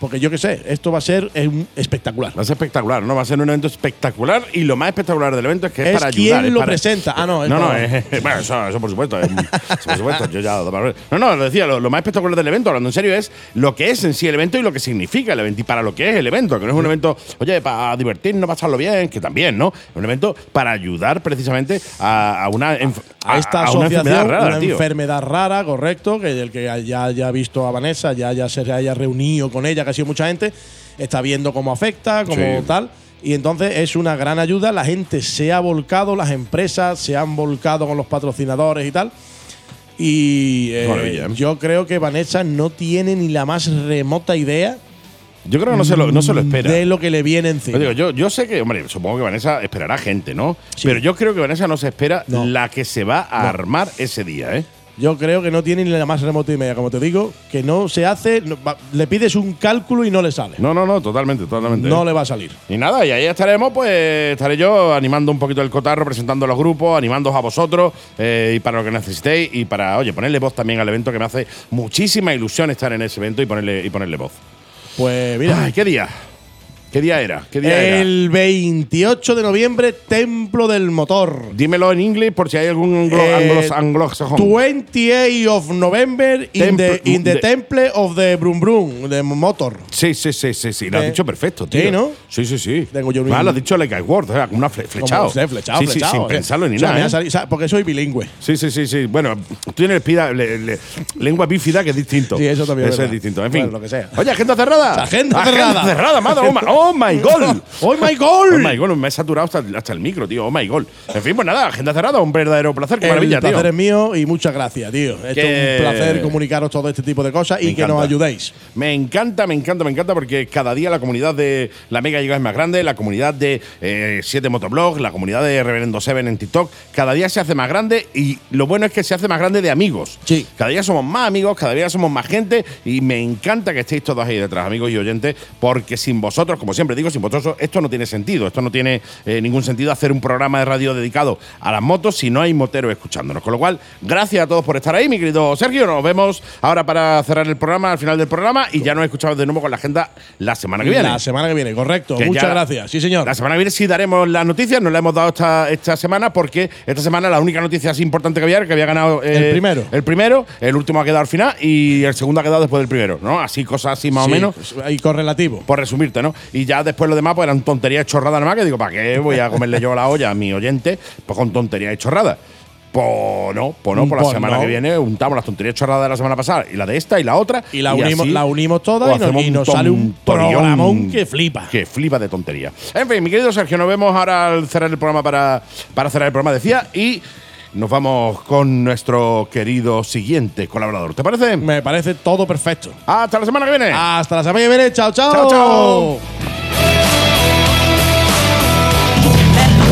porque yo qué sé, esto va a ser espectacular. Va a ser espectacular, ¿no? Va a ser un evento espectacular y lo más espectacular del evento es que es, Es para quién ayudar. es lo para- presenta. Ah, no, es no, no, para- es- bueno, eso, eso por supuesto. eso por supuesto, yo ya. No, no, lo decía, lo, lo más espectacular del evento, hablando en serio, es lo que es en sí el evento y lo que significa el evento y para lo que es el evento, que no es un evento, oye, para divertirnos, pasarlo bien, que también, ¿no? Es un evento para ayudar precisamente a, a una, a esta a una enfermedad rara, una tío. enfermedad rara, correcto, que el que ya haya visto a Vanessa, ya, ya se haya reunido con ella, que ha sido mucha gente, está viendo cómo afecta, cómo Sí. tal. Y entonces es una gran ayuda. La gente se ha volcado, las empresas se han volcado con los patrocinadores y tal. Y eh, ¿eh? yo creo que Vanessa no tiene ni la más remota idea Yo creo que no se lo, no se lo espera. de lo que le viene encima. Yo, digo, yo, yo sé que, hombre, supongo que Vanessa esperará gente, ¿no? Pero yo creo que Vanessa no se espera No. la que se va a No. armar ese día, ¿eh? Yo creo que no tiene ni la más remota idea. Como te digo, que no se hace. no- va- le pides un cálculo y no le sale. No, no, no, totalmente, totalmente. No le va a salir. Y nada, y ahí estaremos, pues estaré yo animando un poquito el cotarro, presentando a los grupos, animándoos a vosotros eh, y para lo que necesitéis y para, oye, ponerle voz también al evento que me hace muchísima ilusión estar en ese evento y ponerle, y ponerle voz. Pues mira. Ay, ¿qué día? ¿Qué día era? ¿Qué día era? El 28 de noviembre, Templo del Motor. Dímelo en inglés por si hay algún anglo, Eh, anglos- anglosajón. 28 of November in, Temple- the, in the de- Temple of the Brum Brum, de Motor. Sí, sí, sí, sí, sí. Lo has Eh, dicho perfecto, tío. sí, ¿no? Sí, sí, sí. Tengo yo un- Ah, lo has dicho like I word, o sea, como una fle- flechado. Como, flechado, sí, flechado, sí, sin eh. pensarlo ni O sea, nada. ha ¿eh? salido- o sea, porque soy bilingüe. Sí, sí, sí, sí. Bueno, tú tienes pida- le- le- lengua bífida que es distinto. Sí, eso también es Eso es verdad. distinto. En fin. Bueno, lo que sea. Oye, agenda cerrada. Agenda cerrada. cerrada, madre. Oh my, oh my god. ¡Oh, my God! Oh my god, me he saturado hasta, hasta el micro, tío. Oh my god. En fin, pues nada, agenda cerrada, un verdadero placer. Qué maravilla, el placer tío. es mío y muchas gracias, tío. Que- es un placer comunicaros todo este tipo de cosas y que nos ayudéis. Me encanta, me encanta, me encanta porque cada día la comunidad de la Mega Giga es más grande, la comunidad de 7 Motoblog, la comunidad de Reverendo Seven en TikTok, cada día se hace más grande y lo bueno es que se hace más grande de amigos. Sí. Cada día somos más amigos, cada día somos más gente y me encanta que estéis todos ahí detrás, amigos y oyentes, porque sin vosotros, como siempre digo, sin vosotros esto no tiene sentido, esto no tiene eh, ningún sentido hacer un programa de radio dedicado a las motos si no hay moteros escuchándonos. Con lo cual, gracias a todos por estar ahí, mi querido Sergio. Nos vemos ahora para cerrar el programa, al final del programa, y ya nos escuchamos de nuevo con la agenda la semana que viene. La semana que viene, correcto. Que Muchas gracias. Sí, señor. La semana que viene sí daremos las noticias, nos la hemos dado esta, esta semana porque esta semana la única noticia así importante que había era que había ganado eh, El primero. El primero, el último ha quedado al final y el segundo ha quedado después del primero, ¿no? Así, cosas así más Sí, o menos. Y correlativo. Por resumirte, ¿no? Y ya después lo demás, pues eran tonterías chorradas nada más, que digo, ¿para qué voy a comerle yo la olla a mi oyente? Pues con tonterías y chorradas. Pues no, pues no, por la Pues semana no. que viene untamos las tonterías chorradas de la semana pasada y la de esta y la otra. Y la unimos, así la unimos os todas y nos, y nos sale un programón que flipa. Que flipa de tontería. En fin, mi querido Sergio, nos vemos ahora al cerrar el programa para, para cerrar el programa, decía, y nos vamos con nuestro querido siguiente colaborador. ¿Te parece? Me parece todo perfecto. Hasta la semana que viene. Hasta la semana que viene. Chao, chao. Chao, chao.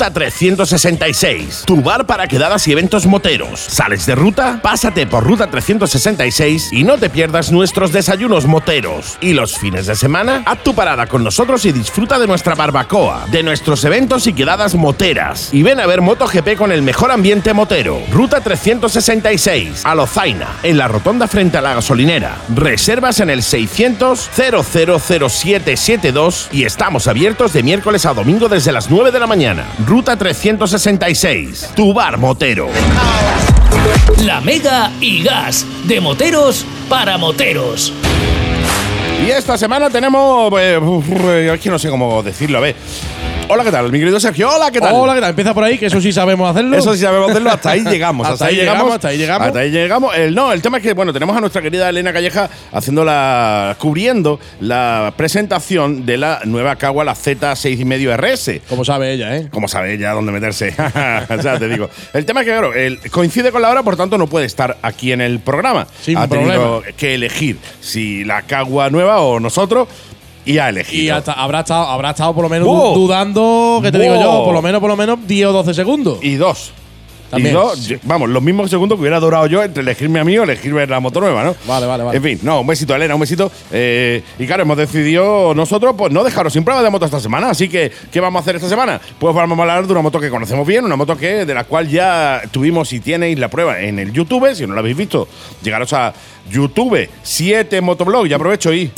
Ruta 366, tu bar para quedadas y eventos moteros. ¿Sales de ruta? Pásate por Ruta 366 y no te pierdas nuestros desayunos moteros. Y los fines de semana, haz tu parada con nosotros y disfruta de nuestra barbacoa, de nuestros eventos y quedadas moteras. Y ven a ver MotoGP con el mejor ambiente motero. Ruta 366, a Lozaina, en la rotonda frente a la gasolinera. Reservas en el 600 000772 y estamos abiertos de miércoles a domingo desde las 9 de la mañana. Ruta 366, tu bar motero. La Mega y Gas, de moteros para moteros. Y esta semana tenemos. eh, uf, eh, es que no sé cómo decirlo, a ver. Hola, ¿qué tal? Mi querido Sergio, hola, ¿qué tal? Hola, ¿qué tal? Empieza por ahí, que eso sí sabemos hacerlo. Eso sí sabemos hacerlo, hasta ahí llegamos. Hasta ahí llegamos, hasta ahí llegamos. Hasta ahí llegamos. El, no, el tema es que, bueno, tenemos a nuestra querida Elena Calleja haciendo la. cubriendo la presentación de la nueva Cagua, la Z6,5 RS. Como sabe ella, ¿eh? Como sabe ella dónde meterse. ya te digo. El tema es que, claro, coincide con la hora, por tanto, no puede estar aquí en el programa. Sin ha tenido problema. que elegir si la Cagua nueva o nosotros. Y ha elegido. Y hasta, habrá, estado, habrá estado por lo menos dudando, que te digo yo, por lo menos, por lo menos 10 o 12 segundos. y dos. También. Y dos, yo- vamos, los mismos segundos que hubiera durado yo entre elegirme a mí o elegirme la moto nueva, ¿no? Vale, vale, vale. En fin, no, un besito, Elena, un besito. Eh, y claro, hemos decidido nosotros, pues no dejaros sin prueba de moto esta semana. Así que, ¿qué vamos a hacer esta semana? Pues vamos a hablar de una moto que conocemos bien, una moto que de la cual ya tuvimos y tenéis la prueba en el YouTube. Si no la habéis visto, llegaros a YouTube 7 Motoblog. Y aprovecho y,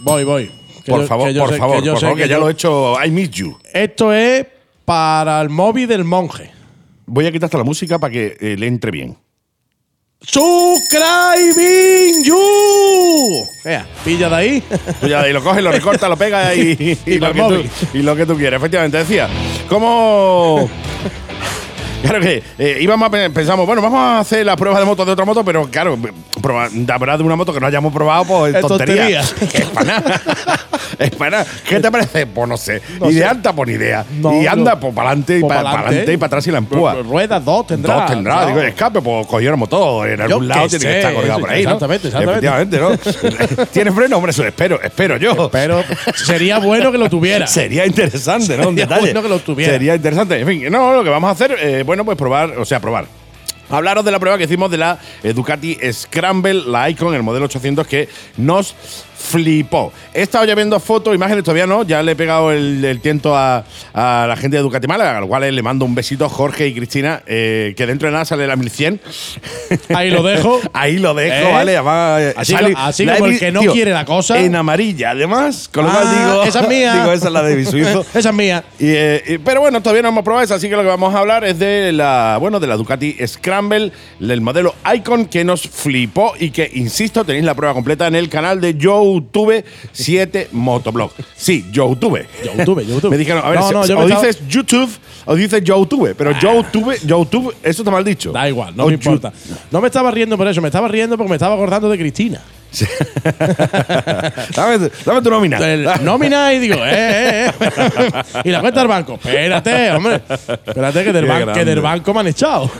Voy, voy. Por favor, por favor, por favor, que, ya lo he hecho. I miss you. Esto es para el móvil del monje. Voy a quitar hasta la música para que eh, le entre bien. Subscribing you. Vea, pilla de ahí. Tú ya de ahí lo coges, lo recortas, lo pegas y, y Y lo que tú, y lo que tú quieras. Efectivamente, decía, ¿cómo...? Claro que eh, íbamos a pe- pensamos, bueno, vamos a hacer la prueba de moto de otra moto, pero claro, proba- la verdad de una moto que no hayamos probado, pues es Es tontería. tontería. Es para nada. es para nada. ¿Qué te parece? Pues no sé. No y de alta, por idea. No, y anda, pues para adelante y Pues para adelante y para atrás y la empúa. Ruedas dos tendrá. Dos tendrá, claro. digo, escape, pues cogiéramos todo. En algún lado tiene que sé, estar colgado por ahí. ¿no? exactamente, exactamente. Efectivamente, ¿no? ¿Tiene freno? Hombre, eso espero, espero yo. Pero sería bueno que lo tuviera. Sería interesante, ¿no? Un Sería detalle. bueno que lo tuviera. Sería interesante. En fin, no, lo que vamos a hacer, eh, bueno, pues probar, o sea, probar. Hablaros de la prueba que hicimos de la Ducati Scramble, la Icon, el modelo 800 que nos flipó. He estado ya viendo fotos, imágenes todavía no, ya le he pegado el, el tiento a, a la gente de Ducati Málaga, a los cuales le mando un besito Jorge y Cristina, eh, que dentro de nada sale la 1100. Ahí lo dejo. Ahí lo dejo, ¿Eh? ¿vale? Además, eh, Así sale- como el que no tío, quiere la cosa. En amarilla, además. Con lo Ah, cual digo. esa es mía. Digo, esa es la de mi suizo. Esa es mía. Y, eh, y- pero bueno, todavía no hemos probado esa, así que lo que vamos a hablar es de la, bueno, de la Ducati Scramble, del modelo Icon que nos flipó y que, insisto, tenéis la prueba completa en el canal de YouTube 7 Motoblog. Sí, YouTube. YouTube, YouTube. Me dijeron, a ver, No, no, o me dices YouTube o dices YouTube, pero YouTube, YouTube, eso está mal dicho. Da igual, no O me importa. No me estaba riendo por eso, me estaba riendo porque me estaba acordando de Cristina. dame, dame tu nómina. El nómina y digo, eh, eh, eh. y la cuenta del banco. Espérate, hombre. Espérate que del, ban- que del banco me han echado.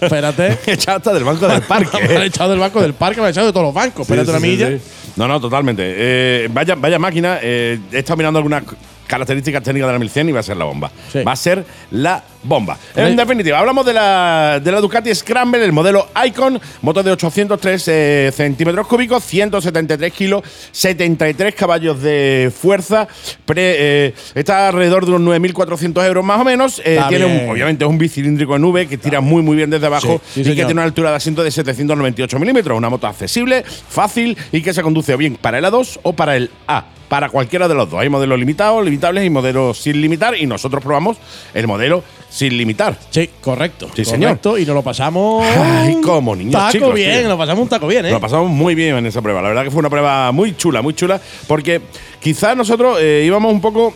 Espérate. Echado hasta del banco del parque. me han echado del banco del parque, me han echado de todos los bancos. Espérate Sí, una milla. sí. No, no, totalmente. Eh, vaya, vaya máquina. eh, he estado mirando algunas características técnicas de la 1100 y va a ser la bomba. Sí. Va a ser la bomba. En definitiva, hablamos de la, de la Ducati Scramble, el modelo Icon, motor de 803 eh, centímetros cúbicos, 173 kilos, 73 caballos de fuerza. Pre- eh, está alrededor de unos 9.400 euros más o menos. Eh, tiene un- obviamente es un bicilíndrico en V que tira muy muy bien desde abajo Sí, sí, y que tiene una altura de asiento de 798 milímetros. Una moto accesible, fácil y que se conduce o bien para el A2 o para el A. Para cualquiera de los dos. Hay modelos limitados, limitables y modelos sin limitar. Y nosotros probamos el modelo sin limitar. Sí, correcto. Sí, señor. correcto, Y nos lo pasamos. Ay, cómo, niños Taco chicos, bien, tío. nos lo pasamos un taco bien, ¿eh? Lo pasamos muy bien en esa prueba. La verdad que fue una prueba muy chula, muy chula. Porque quizás nosotros eh, íbamos un poco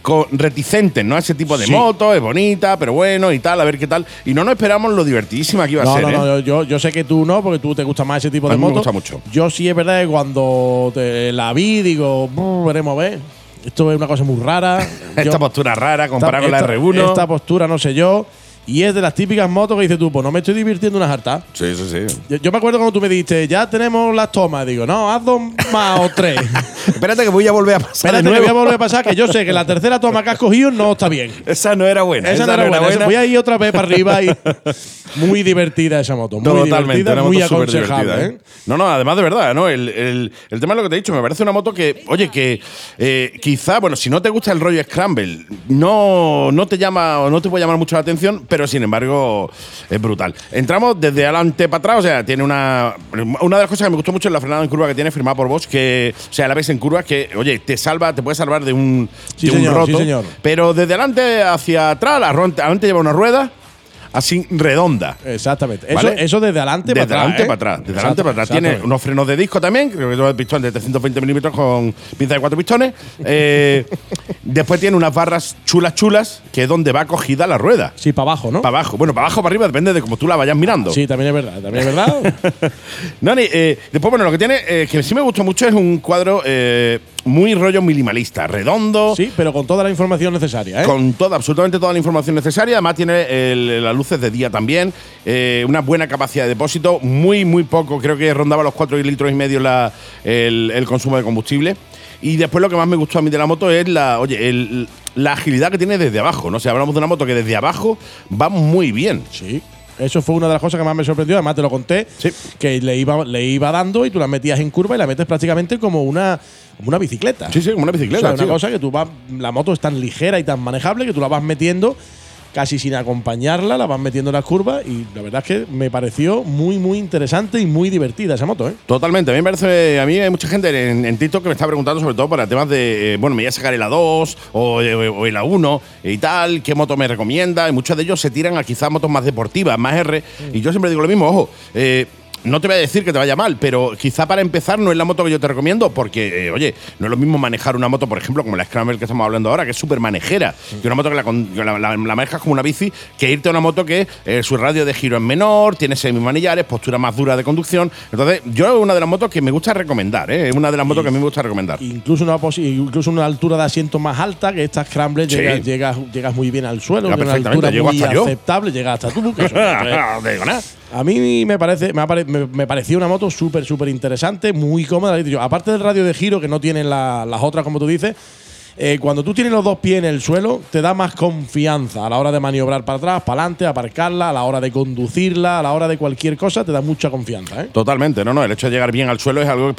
con- reticentes, ¿no? A ese tipo de Sí. moto, es bonita, pero bueno y tal, a ver qué tal. Y no nos esperamos lo divertidísima que iba a ser. no, ¿eh? no, yo- yo, yo sé que tú no, porque tú te gusta más ese tipo A de mí me gusta mucho. Yo sí es verdad que cuando te la vi, digo, "Buh, veremos a ver. Esto es una cosa muy rara. Esta Yo- postura rara comparada con la R1. Esta postura, no sé yo. Y es de las típicas motos que dices tú, pues no me estoy divirtiendo una harta. Sí, sí, sí. Yo, yo me acuerdo cuando tú me dijiste, ya tenemos las tomas. Digo, no, haz dos más o tres. Espérate que voy a volver a pasar. Espérate de que voy a volver a pasar, que yo sé que la tercera toma que has cogido no está bien. Esa no era buena. Esa no era buena. Voy a ir otra vez para arriba y. Muy divertida esa moto. Muy Totalmente, divertida, una muy moto súper aconsejable. divertida, ¿eh? ¿eh? No, no, además de verdad, ¿no? El, el- el tema es lo que te he dicho, me parece una moto que, oye, que eh, quizá, bueno, si no te gusta el rollo Scramble, no, no te llama o no te puede llamar mucho la atención, pero sin embargo es brutal. Entramos desde adelante para atrás, o sea, tiene una. Una de las cosas que me gustó mucho es la frenada en curva que tiene firmada por Bosch, que, o sea, la ves en curva que, oye, te salva, te puede salvar de un, Sí, de un señor, roto. sí, señor. Pero desde adelante hacia atrás, adelante lleva una rueda así redonda. Exactamente. Eso, ¿Vale? eso desde adelante Desde para atrás. adelante ¿eh? para atrás. Desde adelante para atrás. Tiene unos frenos de disco también, creo que es el pistón de 320 milímetros con pinza de cuatro pistones. Eh, después tiene unas barras chulas, chulas, que es donde va cogida la rueda. Sí, para abajo, ¿no? Para abajo. Bueno, para abajo, para arriba, depende de cómo tú la vayas mirando. Sí, también es verdad. También es verdad. Nani, eh, después, bueno, lo que tiene, que sí me gustó mucho, es un cuadro muy rollo minimalista, redondo. sí, pero con toda la información necesaria, ¿eh? Con toda, absolutamente toda la información necesaria. Además, tiene el- las luces de día también. eh, una buena capacidad de depósito. Muy, muy poco. Creo que rondaba los 4 litros y medio la- el, el consumo de combustible. Y después lo que más me gustó a mí de la moto es la, oye, el- la agilidad que tiene desde abajo. ¿no? O sea, hablamos de una moto que desde abajo va muy bien. Sí. Eso fue una de las cosas que más me sorprendió. Además, te lo conté, Sí. que le iba, le iba dando y tú la metías en curva y la metes prácticamente como una, como una bicicleta. Sí, sí, como una O sea, bicicleta. una cosa que tú vas, la moto es tan ligera y tan manejable que tú la vas metiendo casi sin acompañarla, la vas metiendo en las curvas y la verdad es que me pareció muy, muy interesante y muy divertida esa moto, ¿eh? Totalmente. A mí me parece. A mí hay mucha gente en, en TikTok que me está preguntando, sobre todo para temas de. eh, bueno, me voy a sacar el A2 o, eh, o el A1 y tal. ¿Qué moto me recomienda? Y muchos de ellos se tiran a quizás motos más deportivas, más R. Y yo siempre digo lo mismo, ojo. eh, no te voy a decir que te vaya mal, pero quizá para empezar no es la moto que yo te recomiendo, porque, eh, oye, no es lo mismo manejar una moto, por ejemplo, como la Scramble que estamos hablando ahora, que es súper manejera, que una moto que la, con- que la- la- la manejas como una bici, que irte a una moto que eh, su radio de giro es menor, tiene semimanillares, postura más dura de conducción. Entonces, yo es una de las motos que me gusta recomendar, ¿eh? es una de las motos que a mí me gusta recomendar. Incluso una, incluso una altura de asiento más alta que esta Scrambler, Sí. llegas, llegas, llegas muy bien al suelo, tiene una altura muy aceptable, llega hasta tú. No digo nada. A mí me parece, me, pare- me, pareció una moto súper, súper interesante, muy cómoda. Aparte del radio de giro que no tienen la- las otras, como tú dices, eh, cuando tú tienes los dos pies en el suelo, te da más confianza a la hora de maniobrar para atrás, para adelante, aparcarla, a la hora de conducirla, a la hora de cualquier cosa, te da mucha confianza. ¿eh? Totalmente, no, no, el hecho de llegar bien al suelo es algo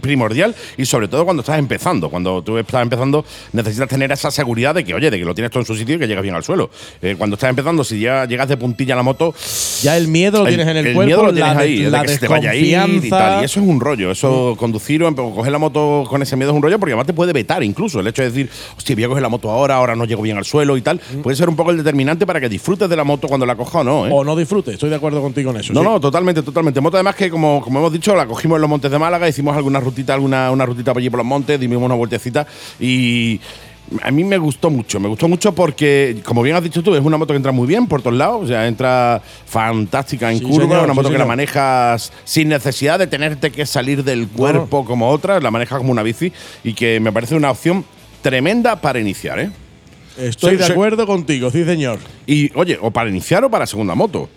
primordial y sobre todo cuando estás empezando. Cuando tú estás empezando necesitas tener esa seguridad de que, oye, de que lo tienes todo en su sitio y que llegas bien al suelo. Eh, cuando estás empezando, si ya llegas de puntilla a la moto, Ya el miedo lo el, tienes en el, el cuerpo, miedo lo tienes la, de- ahí, de la que se te vaya a ir y tal. Y eso es un rollo, eso conducir o coger la moto con ese miedo es un rollo porque además te puede vetar incluso. El hecho de decir, hostia, voy a coger la moto ahora, ahora no llego bien al suelo y tal, puede ser un poco el determinante para que disfrutes de la moto cuando la coja o no. ¿eh? O no disfrutes, estoy de acuerdo contigo en eso. No, sí. no, totalmente, totalmente. Moto además que como, como hemos dicho, la cogimos en los montes de Málaga, hicimos alguna rutita, alguna una rutita por allí por los montes, dimos una vueltecita y a mí me gustó mucho, me gustó mucho porque, como bien has dicho tú, es una moto que entra muy bien por todos lados, o sea, entra fantástica en Sí, curva, señor, una sí, moto que la manejas sin necesidad de tenerte que salir del cuerpo como otra, la manejas como una bici y que me parece una opción tremenda para iniciar, ¿eh? Estoy Sí, de sí. acuerdo contigo, sí, señor. Y, oye, o para iniciar o para segunda moto.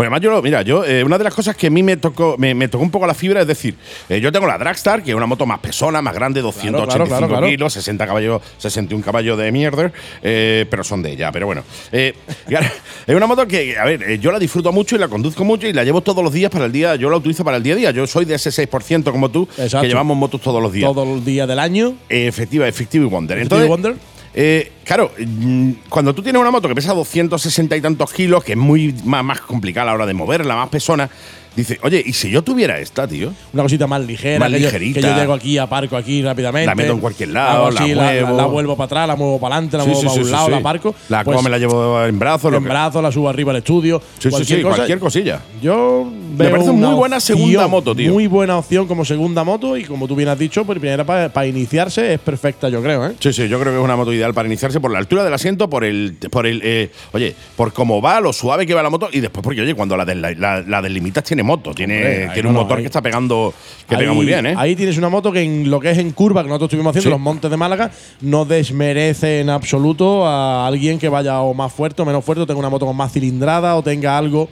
Porque además yo, mira, yo, eh, una de las cosas que a mí me tocó, me, me tocó un poco la fibra, es decir, eh, yo tengo la Dragstar, que es una moto más pesona, más grande, 285 claro, claro. kilos, 60 caballos, 61 caballos de mierda, eh, pero son de ella, pero bueno. Y es una moto que, a ver, yo la disfruto mucho y la conduzco mucho y la llevo todos los días para el día, yo la utilizo para el día a día. Yo soy de ese 6% como tú, Exacto. que llevamos motos todos los días. Todos los días del año. Efectiva, efectiva y Wonder. Entonces, Wonder. Claro, mm, cuando tú tienes una moto que pesa 260 y tantos kilos, que es muy más, más complicada a la hora de moverla, más pesona, dice, oye, ¿y si yo tuviera esta, tío? Una cosita más ligera, Más que, yo, ligerita. que yo llego aquí, aparco aquí rápidamente. La meto en cualquier lado, así, la la, muevo. la vuelvo para atrás, la muevo para adelante, la Sí, muevo sí, para sí, un lado, la aparco. La Pues, me la llevo en brazos, en brazos, la subo arriba al estudio. Sí, sí, sí, cosa. cualquier cosilla. Yo Me parece una muy buena opción, segunda moto, tío. Muy buena opción como segunda moto y como tú bien has dicho, por primera para iniciarse es perfecta, yo creo, ¿eh? Sí, sí, yo creo que es una moto ideal para iniciarse por la altura del asiento, por el, por el, eh, oye, por cómo va, lo suave que va la moto y después porque, oye, cuando la, la, la deslimitas tiene moto, tiene, tiene un no, motor ahí- que está pegando, que Ahí- pega muy bien, ¿eh? Ahí tienes una moto que en lo que es en curva, que nosotros estuvimos haciendo Sí. los montes de Málaga, no desmerece en absoluto a alguien que vaya o más fuerte o menos fuerte, o tenga una moto con más cilindrada o tenga algo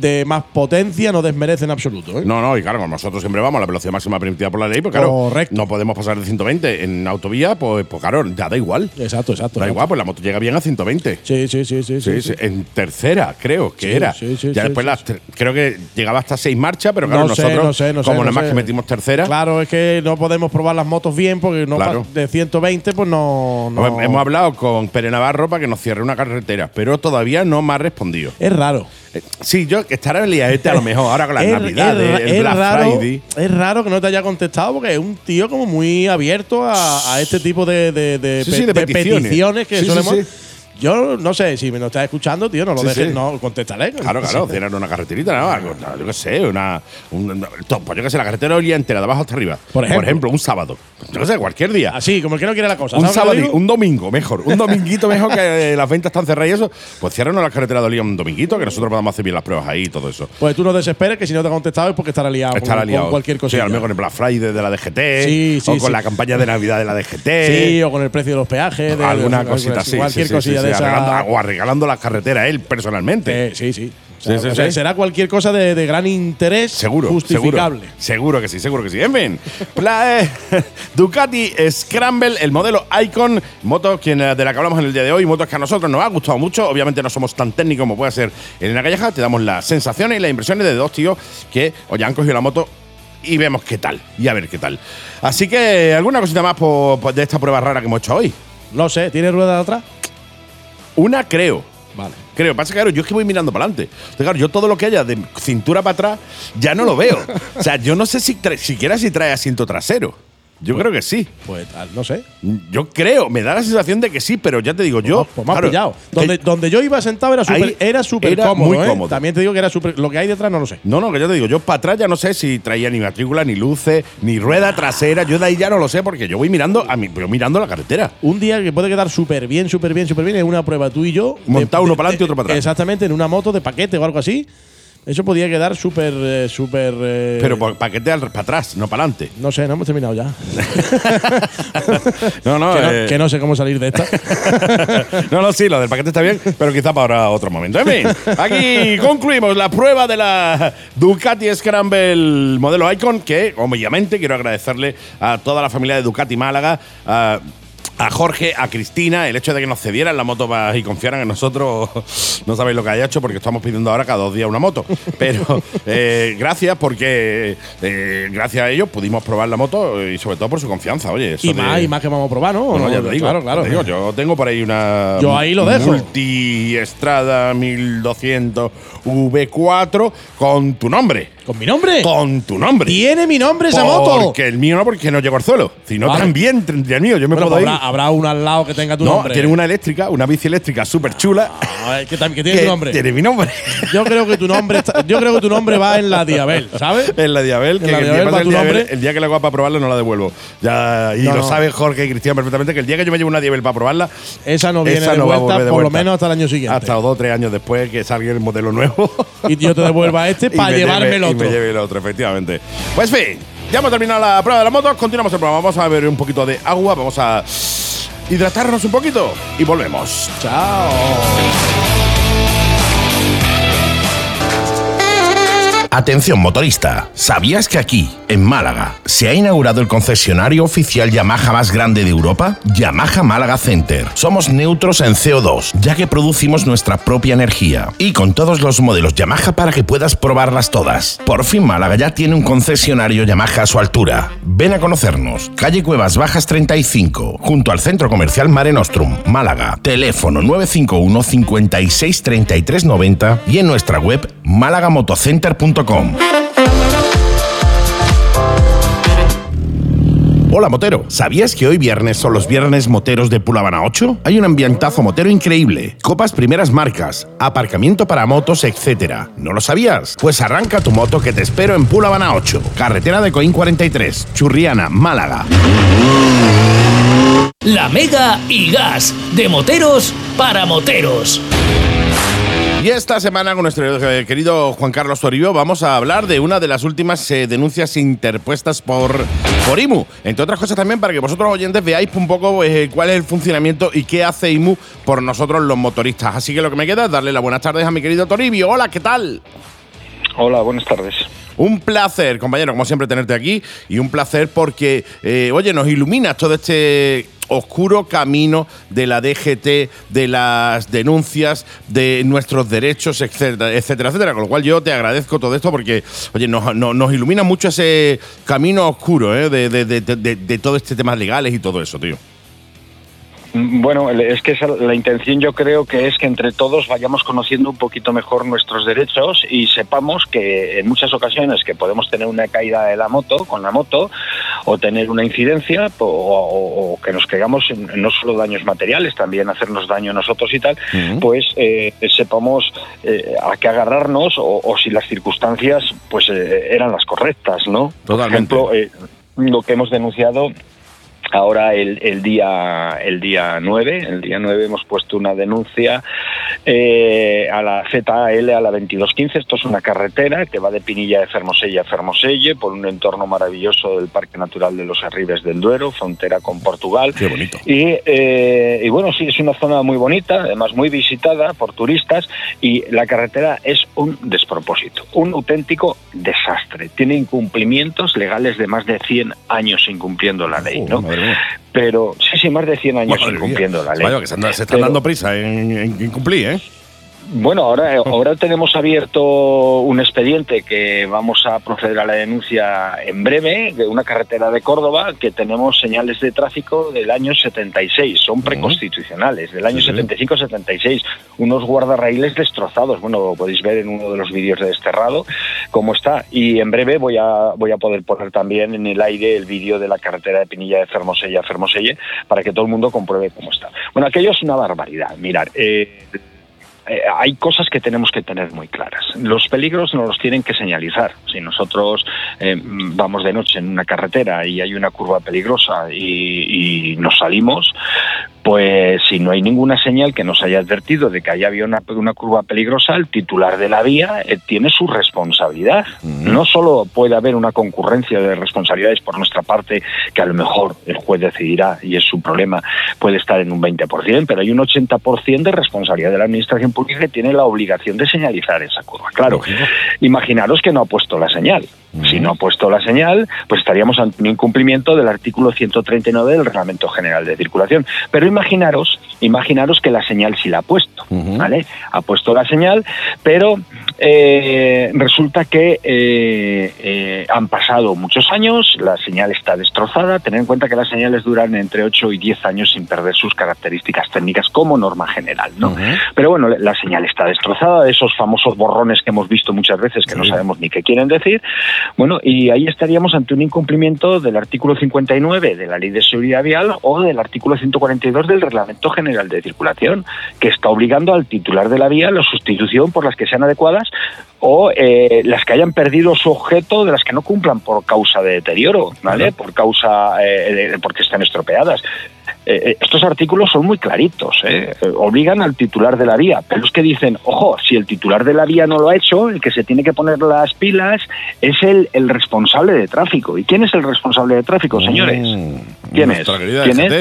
de más potencia, no desmerece en absoluto. ¿eh? No, no, y claro, nosotros siempre vamos a la velocidad máxima permitida por la ley, pues claro, Correcto. no podemos pasar de 120 en autovía, pues, pues claro, ya da igual. Exacto, exacto. Da exacto. igual, pues la moto llega bien a 120. Sí, sí, sí, sí. Sí, en tercera, creo que Sí, era. sí, sí, ya después las creo que llegaba hasta seis marchas, pero claro, No sé, nosotros, no sé, no sé, como nada más que metimos tercera, Claro, es que no podemos probar las motos bien porque no Claro. de 120 pues no, no- hemos- hemos hablado con Pere Navarro para que nos cierre una carretera, pero todavía no me ha respondido. Es raro. Eh, Sí, yo estará en liaete a lo mejor ahora con las Es- navidades, es, el Black raro, Friday. es raro que no te haya contestado porque es un tío como muy abierto a, a este tipo de, de- de Sí, pe- sí, de de peticiones. peticiones que solemos. Sí. Yo no sé, si me lo estás escuchando, tío, no lo Sí, dejes, sí. no contestaré. Claro, claro, cerrar una carreterita, ¿no? Yo qué sé, una. un- pues yo qué sé, la carretera oriente, de abajo hasta arriba. Por ejemplo. un sábado. Yo qué sé, cualquier día. Así, como el que no quiere la cosa. Un ¿sabes lo que sábado, un domingo, mejor. Un dominguito mejor que las ventas están cerradas y eso. Pues cierran la carretera de Olía un dominguito, que nosotros podamos hacer bien las pruebas ahí y todo eso. Pues tú no desesperes que si no te ha contestado es porque estará liado con- Estará con, liado. cualquier Sí, cosa. a lo mejor con el Black Friday de la DGT. Sí, sí, o con sí. la campaña de Navidad de la DGT. Sí, o con el precio de los peajes. de- alguna de- cosita así. Cualquier sí, sí, cosilla esa. arreglando- o arreglando las carreteras él personalmente. Eh, sí, sí. O sea, Sí, sí, o sea, sí. Será cualquier cosa de, de gran interés Seguro, justificable. Seguro, seguro que sí, seguro que sí. En fin, Pla- eh, Ducati Scramble, el modelo Icon, moto quien, eh, de la que hablamos en el día de hoy, motos que a nosotros nos ha gustado mucho. Obviamente no somos tan técnicos como puede ser Elena Calleja, te damos las sensaciones y las impresiones de dos tíos que hoy han cogido la moto y vemos qué tal, y a ver qué tal. Así que, ¿alguna cosita más de esta prueba rara que hemos hecho hoy? No sé, ¿tiene rueda de atrás? Una creo. Vale. Creo, pasa que claro, yo es que voy mirando para adelante. Entonces, claro, yo todo lo que haya de cintura para atrás ya no lo veo. o sea, yo no sé si siquiera si trae asiento trasero. Yo creo que sí. Pues tal, no sé. Yo creo, me da la sensación de que sí, pero ya te digo, yo. Pues me has claro, pillado. Donde, donde yo iba sentado era súper era súper era cómodo, muy ¿eh? cómodo. También te digo que era súper. Lo que hay detrás no lo sé. no, no, que ya te digo, yo para atrás ya no sé si traía ni matrícula, ni luces, ni rueda trasera. Yo de ahí ya no lo sé porque yo voy mirando a mi, pero mirando la carretera. Un día que puede quedar súper bien, súper bien, súper bien es una prueba tú y yo. Montado uno para adelante y otro para atrás. Exactamente, en una moto de paquete o algo así. Eso podía quedar súper, eh, súper. eh, Pero paquete para atrás, no para adelante. No sé, no hemos terminado ya. No, no, que, no eh, que no sé cómo salir de esta. no, no, sí, lo del paquete está bien, pero quizá para otro momento. En fin, aquí concluimos la prueba de la Ducati Scramble modelo Icon, que obviamente quiero agradecerle a toda la familia de Ducati Málaga. a a Jorge, a Cristina, el hecho de que nos cedieran la moto y confiaran en nosotros, no sabéis lo que haya hecho porque estamos pidiendo ahora cada dos días una moto. Pero eh, gracias porque eh, gracias a ellos pudimos probar la moto y sobre todo por su confianza. Oye, eso y de- más, y más que vamos a probar, ¿no? bueno, No, ya te digo, claro, claro. te digo, yo tengo por ahí una Yo ahí lo dejo. Multi Estrada 1200 V4 con tu nombre. ¿Con mi nombre? Con tu nombre. Tiene mi nombre esa moto. Porque el mío no, porque no llegó al suelo. Si no, Vale. también tendría el mío. Yo me Bueno, puedo ir. Habrá, una al lado que tenga tu no, nombre. tiene una eléctrica, una bici eléctrica súper chula. Ah, que, que tiene tu nombre. Tiene mi nombre. Yo creo que tu nombre está- yo creo que tu nombre va en la Diabel, ¿sabes? En la Diabel, que En la el, día Diabel pasa va el tu Diabel, nombre. el día que la haga para probarla no la devuelvo. Ya, y No, lo no. saben Jorge y Cristian perfectamente, que el día que yo me lleve una Diabel para probarla, Esa no viene esa de va vuelta, por lo menos hasta el año siguiente. hasta dos o tres años después que salga el modelo nuevo. Y yo te devuelva este para me llevarme el otro. Y me lleve el otro, efectivamente. Pues fin, ya hemos terminado la prueba de la moto. Continuamos el programa. Vamos a beber un poquito de agua. Vamos a hidratarnos un poquito y volvemos. Chao. Atención motorista, ¿sabías que aquí, en Málaga, se ha inaugurado el concesionario oficial Yamaha más grande de Europa? Yamaha Málaga Center. Somos neutros en CO2, ya que producimos nuestra propia energía. Y con todos los modelos Yamaha para que puedas probarlas todas. Por fin Málaga ya tiene un concesionario Yamaha a su altura. Ven a conocernos. Calle Cuevas Bajas 35, junto al Centro Comercial Mare Nostrum, Málaga. Teléfono 951 56 33 90 y en nuestra web málagamotocenter.com. Hola motero, ¿sabías que hoy viernes son los viernes moteros de Pulavana 8? Hay un ambientazo motero increíble, copas primeras marcas, aparcamiento para motos, etc. ¿No lo sabías? Pues arranca tu moto que te espero en Pulavana 8, carretera de Coín 43, Churriana, Málaga. La Mega y Gas, de moteros para moteros. Y esta semana con nuestro eh, querido Juan Carlos Toribio vamos a hablar de una de las últimas eh, denuncias interpuestas por, por IMU. Entre otras cosas también para que vosotros oyentes veáis un poco eh, cuál es el funcionamiento y qué hace IMU por nosotros los motoristas. Así que lo que me queda es darle las buenas tardes a mi querido Toribio. Hola, ¿qué tal? Hola, buenas tardes. Un placer, compañero, como siempre, tenerte aquí. Y un placer porque, eh, oye, nos iluminas todo este oscuro camino de la DGT, de las denuncias, de nuestros derechos, etcétera, etcétera, etcétera. Con lo cual yo te agradezco todo esto porque, oye, nos, nos- nos ilumina mucho ese camino oscuro ¿eh? de, de- de- de- todo este temas legales y todo eso, tío. Bueno, es que esa- la intención yo creo que es que entre todos vayamos conociendo un poquito mejor nuestros derechos y sepamos que en muchas ocasiones que podemos tener una caída de la moto, con la moto, o tener una incidencia, o, o- o que nos caigamos en, en no solo daños materiales, también hacernos daño nosotros y tal, pues eh, sepamos eh, a qué agarrarnos o, o si las circunstancias pues eh, eran las correctas, ¿no? Totalmente. Por ejemplo, eh, lo que hemos denunciado Ahora el, el día el día 9, el día 9 hemos puesto una denuncia eh, a la ZL, a la 2215. Esto es una carretera que va de Pinilla de Fermoselle a Fermoselle por un entorno maravilloso del Parque Natural de los Arribes del Duero, frontera con Portugal. Qué bonito. Y, eh, y bueno, sí, es una zona muy bonita, además muy visitada por turistas y la carretera es un despropósito, un auténtico desastre. Tiene incumplimientos legales de más de 100 años incumpliendo la ley, Oh, ¿no? madre Pero sí, sí, más de 100 años incumpliendo la ley. Vaya, que se, anda- se están Pero- dando prisa en, en- en cumplir, ¿eh? Bueno, ahora, ahora tenemos abierto un expediente que vamos a proceder a la denuncia en breve de una carretera de Córdoba que tenemos señales de tráfico del año 76, son preconstitucionales, del año Sí, sí. 75-76, unos guardarraíles destrozados. Bueno, lo podéis ver en uno de los vídeos de Desterrado cómo está. Y en breve voy a, voy a poder poner también en el aire el vídeo de la carretera de Pinilla de Fermoselle a Fermoselle para que todo el mundo compruebe cómo está. Bueno, aquello es una barbaridad. Mirar, eh, eh, hay cosas que tenemos que tener muy claras. Los peligros nos los tienen que señalizar. Si nosotros eh, vamos de noche en una carretera y hay una curva peligrosa y, y nos salimos, pues si no hay ninguna señal que nos haya advertido de que haya habido una, una curva peligrosa, el titular de la vía eh, tiene su responsabilidad. No solo puede haber una concurrencia de responsabilidades por nuestra parte, que a lo mejor el juez decidirá y es su problema, puede estar en un 20%, pero hay un 80% de responsabilidad de la Administración Pública que tiene la obligación de señalizar esa curva. Claro, imaginaros que no ha puesto la señal. Si no ha puesto la señal, pues estaríamos ante un incumplimiento del artículo 139 del Reglamento General de Circulación. Pero imaginaros, imaginaros que la señal sí la ha puesto, ¿vale? Ha puesto la señal, pero eh, resulta que eh, eh, han pasado muchos años, la señal está destrozada. Tened en cuenta que las señales duran entre 8 y 10 años sin perder sus características técnicas como norma general, ¿no? Pero bueno, la señal está destrozada, esos famosos borrones que hemos visto muchas veces que no sabemos ni qué quieren decir. Bueno, y ahí estaríamos ante un incumplimiento del artículo 59 de la Ley de Seguridad Vial o del artículo 142 del Reglamento General de Circulación, que está obligando al titular de la vía la sustitución por las que sean adecuadas o eh, las que hayan perdido su objeto de las que no cumplan por causa de deterioro, ¿vale? Por causa eh, de- porque están estropeadas. Eh, estos artículos son muy claritos, obligan al titular de la vía, pero es que dicen, ojo, si el titular de la vía no lo ha hecho, el que se tiene que poner las pilas es el, el responsable de tráfico. ¿Y quién es el responsable de tráfico, señores? ¿Quién es? ¿Quién es?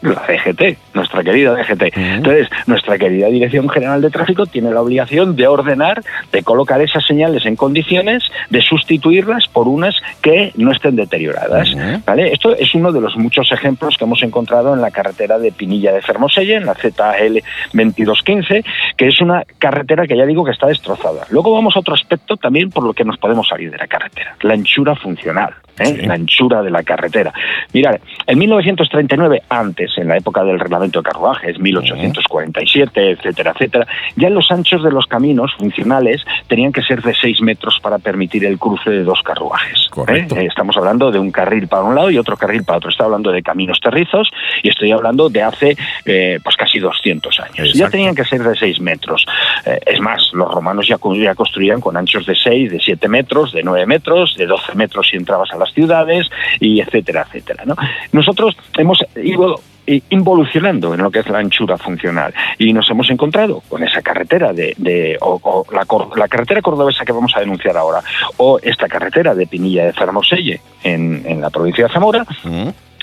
La DGT, nuestra querida DGT. Entonces, nuestra querida Dirección General de Tráfico tiene la obligación de ordenar, de colocar esas señales en condiciones, de sustituirlas por unas que no estén deterioradas. ¿vale? Esto es uno de los muchos ejemplos que hemos encontrado en la carretera de Pinilla de Fermoselle, en la ZL 2215, que es una carretera que ya digo que está destrozada. Luego vamos a otro aspecto también por lo que nos podemos salir de la carretera, la anchura funcional. ¿Eh? la anchura de la carretera. Mirad, en 1939, antes, en la época del reglamento de carruajes, 1847, etcétera, etcétera, ya los anchos de los caminos funcionales tenían que ser de 6 metros para permitir el cruce de dos carruajes. ¿eh? Eh, Estamos hablando de un carril para un lado y otro carril para otro. Estoy hablando de caminos terrizos y estoy hablando de hace eh, pues casi 200 años. Ya tenían que ser de 6 metros. Eh, es más, los romanos ya, construían con anchos de 6, de 7 metros, de 9 metros, de 12 metros si entrabas a ciudades, y etcétera, etcétera. ¿no? Nosotros hemos ido eh, involucionando en lo que es la anchura funcional y nos hemos encontrado con esa carretera de, o, la, la carretera cordobesa que vamos a denunciar ahora o esta carretera de Pinilla de Fermoselle en, en la provincia de Zamora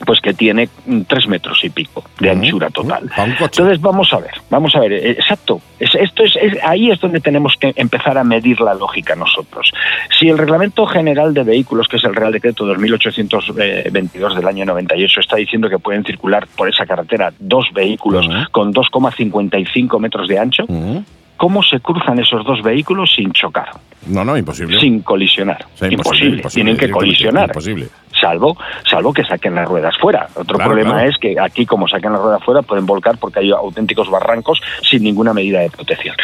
pues que tiene mm, tres metros y pico de anchura total. Entonces vamos a ver, vamos a ver, eh, exacto. Es- esto es, es- ahí es donde tenemos que empezar a medir la lógica nosotros. Si el Reglamento General de Vehículos, que es el Real Decreto 2822 del año 98, está diciendo que pueden circular por esa carretera dos vehículos con 2,55 metros de ancho, ¿cómo se cruzan esos dos vehículos sin chocar? No, no, imposible. Sin colisionar. Imposible. imposible, Tienen que colisionar. Imposible. Salvo, salvo que saquen las ruedas fuera. Otro Claro, problema claro. es que aquí, como saquen las ruedas fuera, pueden volcar porque hay auténticos barrancos sin ninguna medida de protección.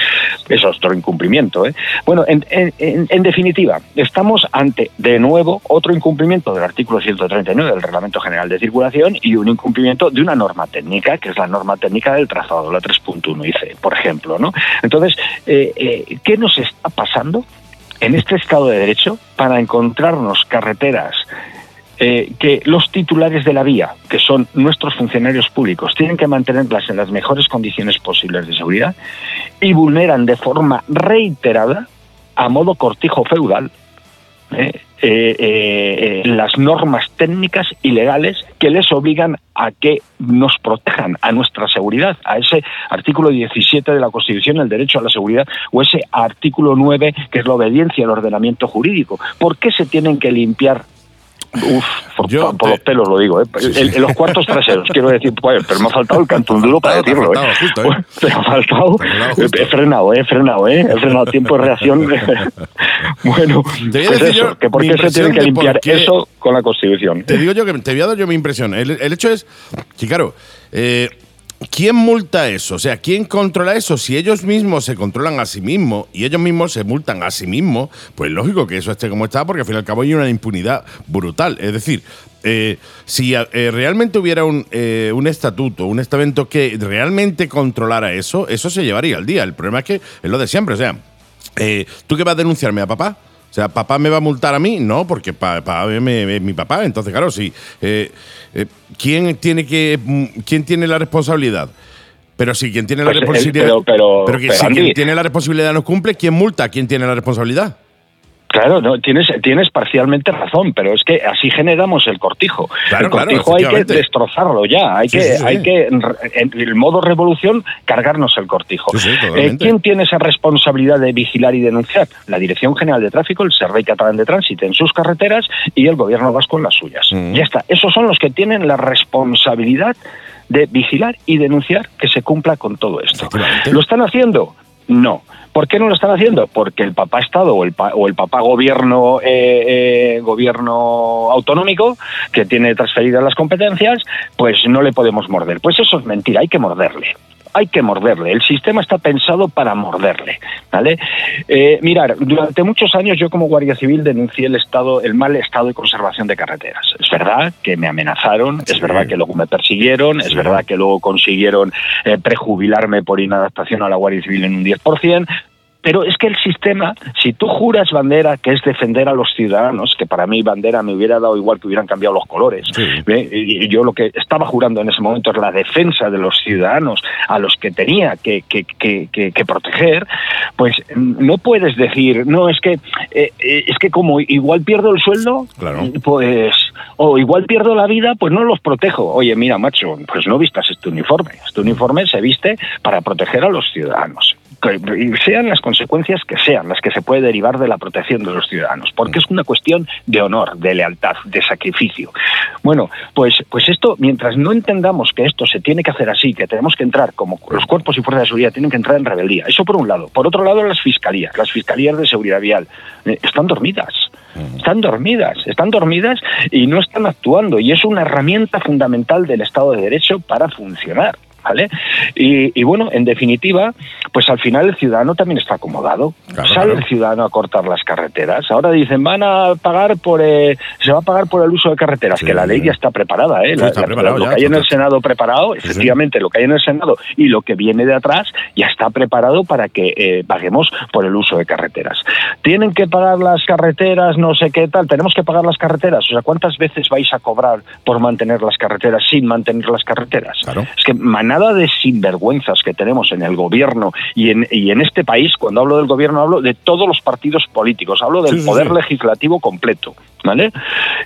Eso es otro incumplimiento. ¿eh? Bueno, en, en- en- en definitiva, estamos ante, de nuevo, otro incumplimiento del artículo 139 del Reglamento General de Circulación y un incumplimiento de una norma técnica, que es la norma técnica del trazado, la 3.1 IC, por ejemplo. ¿no? Entonces, eh, eh, ¿qué nos está pasando en este Estado de Derecho para encontrarnos carreteras eh, que los titulares de la vía, que son nuestros funcionarios públicos, tienen que mantenerlas en las mejores condiciones posibles de seguridad y vulneran de forma reiterada, a modo cortijo feudal, ¿eh? Eh, las normas técnicas y legales que les obligan a que nos protejan a nuestra seguridad, a ese artículo 17 de la Constitución, el derecho a la seguridad, o ese artículo 9 que es la obediencia al ordenamiento jurídico. ¿Por qué se tienen que limpiar Uf, por, por los pelos lo digo, ¿eh? En, en los cuartos traseros, quiero decir, pues, pero me ha faltado el cantón duro para decirlo, ¿eh? Justo, ¿eh? Pero me ha faltado, he frenado, ¿eh? he frenado, ¿eh? he frenado tiempo de reacción. bueno, pues eso, que por qué se tiene que limpiar eso con la Constitución. Te digo yo que te voy a dar yo mi impresión. El, el hecho es que, claro, eh, ¿Quién multa eso? O sea, ¿quién controla eso? Si ellos mismos se controlan a sí mismos y ellos mismos se multan a sí mismos, pues lógico que eso esté como está, porque al fin y al cabo hay una impunidad brutal. Es decir, eh, si eh, realmente hubiera un, eh, un, estatuto, un estamento que realmente controlara eso, eso se llevaría al día. El problema es que es lo de siempre. O sea, ¿tú qué vas a denunciarme a papá? O sea, ¿papá me va a multar a mí? No, porque papá es mi papá. Entonces, claro, sí. Eh, eh, ¿quién, tiene que, mm, ¿Quién tiene la responsabilidad? Pero si quien tiene la Pues, eh, responsabilidad. pero- pero- pero que pero, si quien tiene la responsabilidad no cumple, ¿quién multa? ¿Quién tiene la responsabilidad? Claro, no, tienes, tienes parcialmente razón, pero es que así generamos el cortijo. Claro, el claro, cortijo hay que destrozarlo ya, hay Sí, que, sí, sí. hay que en el modo revolución cargarnos el cortijo. Eh. ¿Quién tiene esa responsabilidad de vigilar y denunciar? La Dirección General de Tráfico, el Servei Catalán de Tránsito en sus carreteras y el Gobierno vasco en las suyas. Mm. Ya está. Esos son los que tienen la responsabilidad de vigilar y denunciar que se cumpla con todo esto. ¿Lo están haciendo? No. ¿Por qué no lo están haciendo? Porque el papá Estado o el, pa- o el papá gobierno eh, eh, gobierno autonómico que tiene transferidas las competencias, pues no le podemos morder. Pues eso es mentira, hay que morderle. Hay que morderle. El sistema está pensado para morderle, ¿vale? Eh, mirar, durante muchos años yo como Guardia Civil denuncié el estado, el mal estado de conservación de carreteras. Es verdad que me amenazaron, es verdad que luego me persiguieron, es verdad que luego consiguieron eh, prejubilarme por inadaptación a la Guardia Civil en un 10%, pero es que el sistema, si tú juras bandera, que es defender a los ciudadanos, que para mí bandera me hubiera dado igual que hubieran cambiado los colores, y y yo lo que estaba jurando en ese momento es la defensa de los ciudadanos a los que tenía que, que- que- que- que proteger, pues mm, no puedes decir, no, es que, eh, eh, es que como igual pierdo el sueldo, Claro. pues, o igual pierdo la vida, pues no los protejo. Oye, mira, macho, pues no vistas este uniforme. Este uniforme se viste para proteger a los ciudadanos. Y sean las consecuencias que sean las que se puede derivar de la protección de los ciudadanos, porque es una cuestión de honor, de lealtad, de sacrificio. Bueno, pues, pues esto, mientras no entendamos que esto se tiene que hacer así, que tenemos que entrar, como los cuerpos y fuerzas de seguridad tienen que entrar en rebeldía, eso por un lado. Por otro lado, las fiscalías, las fiscalías de seguridad vial, eh, están dormidas. Están dormidas, están dormidas y no están actuando. Y es una herramienta fundamental del Estado de Derecho para funcionar. ¿Vale? Y, y bueno, en definitiva, pues al final el ciudadano también está acomodado. Claro, Sale claro. el ciudadano a cortar las carreteras. Ahora dicen, van a pagar por, eh, se va a pagar por el uso de carreteras, Sí, que la ley sí. ya está preparada, ¿eh? Sí, La- está la- preparado lo ya, que hay en el. Senado preparado, efectivamente, lo que hay en el Senado y lo que viene de atrás ya está preparado para que eh, paguemos por el uso de carreteras. Tienen que pagar las carreteras, no sé qué tal, tenemos que pagar las carreteras. O sea, ¿cuántas veces vais a cobrar por mantener las carreteras sin mantener las carreteras? Claro. Es que manada de sinvergüenzas que tenemos en el gobierno y en, y en este país, cuando hablo del gobierno hablo de todos los partidos políticos, hablo del Sí, poder sí. legislativo completo, ¿vale?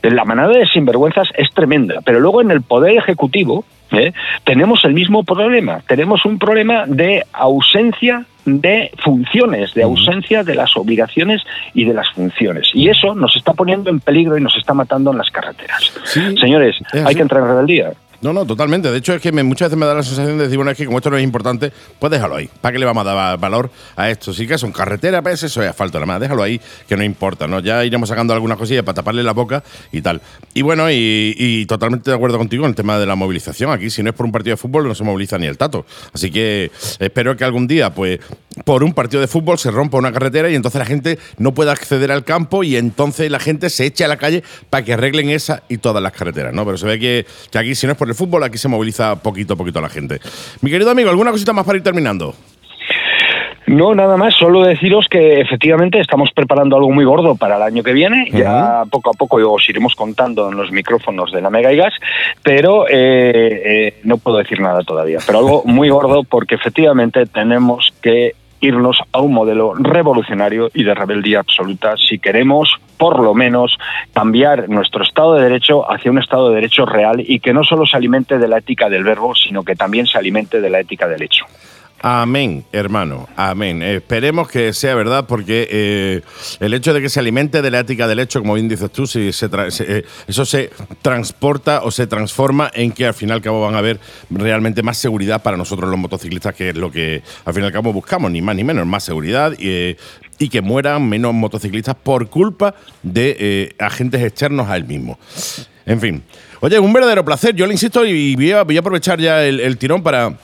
La manada de sinvergüenzas es tremenda, pero luego en el poder ejecutivo ¿eh? tenemos el mismo problema, tenemos un problema de ausencia de funciones, de ausencia de las obligaciones y de las funciones. Y eso nos está poniendo en peligro y nos está matando en las carreteras. Sí, Señores, es hay que entrar en rebeldía. No, no, totalmente. De hecho, es que me- muchas veces me da la sensación de decir, bueno, es que como esto no es importante, pues déjalo ahí. ¿Para qué le vamos a dar va- valor a esto? Sí que son carreteras, pues eso es asfalto, nada más. Déjalo ahí, que no importa, ¿no? Ya iremos sacando algunas cosillas para taparle la boca y tal. Y bueno, y, y totalmente de acuerdo contigo en el tema de la movilización. Aquí, si no es por un partido de fútbol, no se moviliza ni el tato. Así que espero que algún día, pues, por un partido de fútbol se rompa una carretera y entonces la gente no pueda acceder al campo y entonces la gente se eche a la calle para que arreglen esa y todas las carreteras, ¿no? Pero se ve que, que aquí, si no es por el fútbol, aquí se moviliza poquito a poquito la gente. Mi querido amigo, ¿alguna cosita más para ir terminando? No, nada más, solo deciros que efectivamente estamos preparando algo muy gordo para el año que viene. Ya poco a poco os iremos contando en los micrófonos de la Mega y Gas, pero eh, eh, no puedo decir nada todavía. Pero algo muy gordo porque efectivamente tenemos que irnos a un modelo revolucionario y de rebeldía absoluta si queremos, por lo menos, cambiar nuestro Estado de Derecho hacia un Estado de Derecho real y que no solo se alimente de la ética del verbo, sino que también se alimente de la ética del hecho. Amén, hermano, amén. Esperemos que sea verdad porque eh, el hecho de que se alimente de la ética del hecho, como bien dices tú, si eh, eso se transporta o se transforma en que al fin y al cabo van a haber realmente más seguridad para nosotros los motociclistas, que es lo que al fin y al cabo buscamos, ni más ni menos, más seguridad y, eh, y que mueran menos motociclistas por culpa de agentes externos a él mismo. En fin. Oye, un verdadero placer. Yo le insisto y voy a, aprovechar ya el tirón para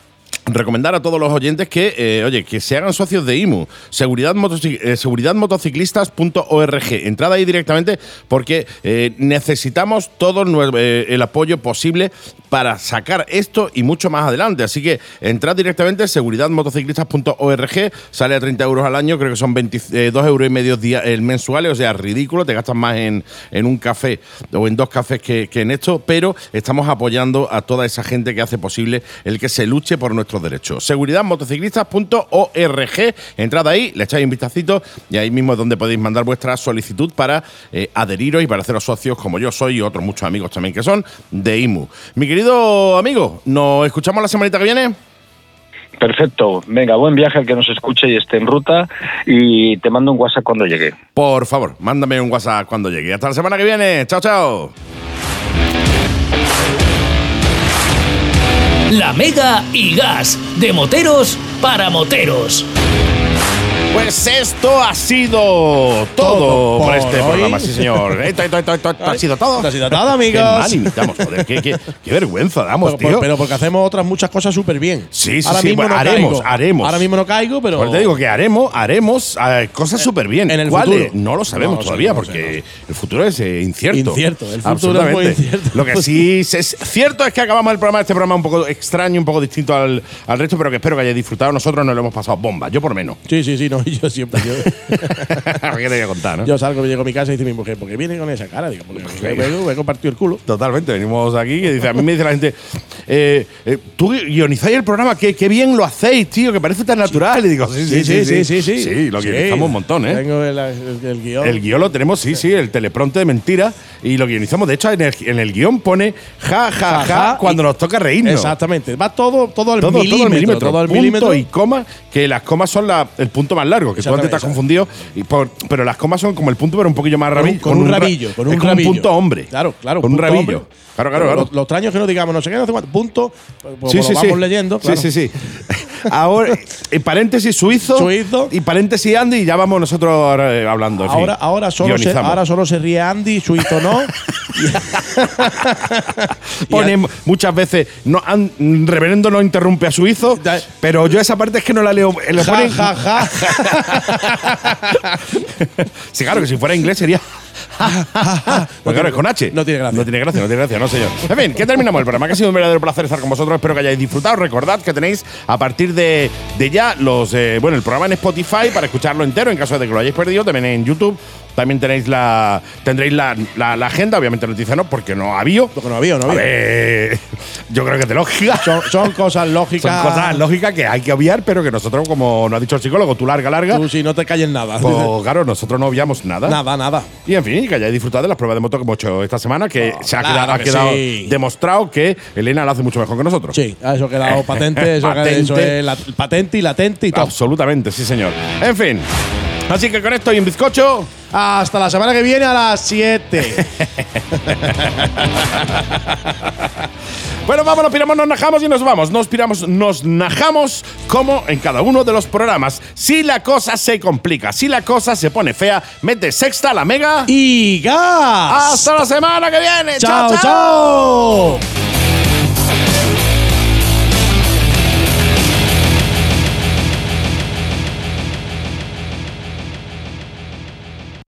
recomendar a todos los oyentes que, eh, oye, que se hagan socios de IMU, seguridad eh, seguridadmotociclistas.org. Entrada ahí directamente porque eh, necesitamos todo eh, el apoyo posible para sacar esto y mucho más adelante. Así que entrad directamente seguridadmotociclistas.org, sale a 30 euros al año, creo que son 22 euros y medio el mensuales, o sea, ridículo, te gastas más en, en un café o en dos cafés que, que en esto, pero estamos apoyando a toda esa gente que hace posible el que se luche por nuestros derechos. Seguridadmotociclistas.org, entrad ahí, le echáis un vistacito y ahí mismo es donde podéis mandar vuestra solicitud para eh, adheriros y para haceros socios como yo soy y otros muchos amigos también que son de IMU. Mi querido amigo, ¿nos escuchamos la semanita que viene? Perfecto. Venga, buen viaje al que nos escuche y esté en ruta y te mando un WhatsApp cuando llegue. Por favor, mándame un WhatsApp cuando llegue. Hasta la semana que viene. Chao, chao. La Mega y Gas, de moteros para moteros. Pues esto ha sido todo, Todo por por este hoy. programa, sí señor. Esto, esto, esto, esto, esto ha sido todo. Ha sido todo, Qué amigos. mal imitamos, joder, qué, qué- qué vergüenza damos, Pero, tío. pero porque hacemos otras muchas cosas súper bien. Sí, sí, Ahora sí, mismo bueno, no haremos, caigo. haremos. Ahora mismo no caigo, pero. Pues te digo que haremos, haremos eh, cosas súper bien. en el ¿Cuáles? futuro. No lo sabemos No todavía, no porque el futuro es eh, incierto. Incierto, el futuro es muy Absolutamente. incierto. Lo que sí es cierto es que acabamos el programa, este programa un poco extraño, un poco distinto al, al resto, pero que espero que hayáis disfrutado. Nosotros nos lo hemos pasado bomba, yo por menos. Sí, sí, sí, no, yo siempre. Yo, ¿Qué te voy a contar, no? yo salgo, llego a mi casa y dice mi mujer, ¿por qué viene con esa cara? Digo, porque me he compartido el culo. Totalmente, venimos aquí y dice, a mí me dice la gente, eh, eh, tú guionizáis el programa, qué, qué bien lo hacéis, tío, que parece tan natural. Y digo, sí, sí, sí, sí, sí, sí, sí, lo guionizamos un montón, ¿eh? Tengo el, el- el guion. El guion lo tenemos, sí, sí, el telepronte de mentira y lo guionizamos. De hecho, en el, en guion pone ja, ja, ja, cuando nos toca reírnos. Exactamente. Va todo, todo al Todo, milímetro. todo al milímetro, todo al punto milímetro. y coma, que las comas son la- el punto más largo, que tú antes te has confundido, y por- pero las comas son como el punto, pero un poquillo más Con un- rabillo. con un ra- rabillo, con es un como rabillo. punto hombre. Claro, claro. Con un punto rabillo. hombre. Claro, claro, claro. Lo, lo extraño es que no digamos no sé qué, no sé cuánto. Punto. Pues Sí, sí, vamos sí. leyendo. Sí, claro. sí, sí. Ahora, en paréntesis suizo, Suizo. y paréntesis Andy, y ya vamos nosotros eh, hablando. fin. Ahora, ahora, solo se, ahora solo se ríe Andy, Suizo no. Pone muchas veces, no, reverendo no interrumpe a su hizo, Da- pero yo esa parte es que no la leo. Le ja, ponen- ja, ja. sí, claro, que si fuera inglés sería. Claro, es con H. No tiene gracia. No tiene gracia, no tiene gracia, no, señor. En fin, que terminamos el programa, que ha sido un verdadero placer estar con vosotros. Espero que hayáis disfrutado. Recordad que tenéis a partir de, de ya los eh, bueno el programa en Spotify para escucharlo entero en caso de que lo hayáis perdido. También en YouTube. También tenéis la tendréis la, la- la agenda, obviamente noticia no, porque no había. Porque no había, no A había. ver, yo creo que es de lógica. Son, son cosas lógicas. Son cosas lógicas que hay que obviar, pero que nosotros, como nos ha dicho el psicólogo, tú larga, larga. Tú si no te calles nada. Pues claro, nosotros no obviamos nada. nada, nada. Y en fin, que hayáis disfrutado de las pruebas de moto que hemos hecho esta semana, que se ha claro quedado, ha que quedado sí. demostrado que Elena lo hace mucho mejor que nosotros. Sí, eso ha quedado patente. Eso, Patente. eso es la- patente y latente y todo. Absolutamente, sí, señor. En fin. Así que con esto y un bizcocho. Hasta la semana que viene a las 7. Bueno, vamos, nos piramos, nos najamos y nos vamos. Nos piramos, nos najamos como en cada uno de los programas. Si la cosa se complica, si la cosa se pone fea, mete sexta, la mega. y gas. Hasta la semana que viene. chao. chao.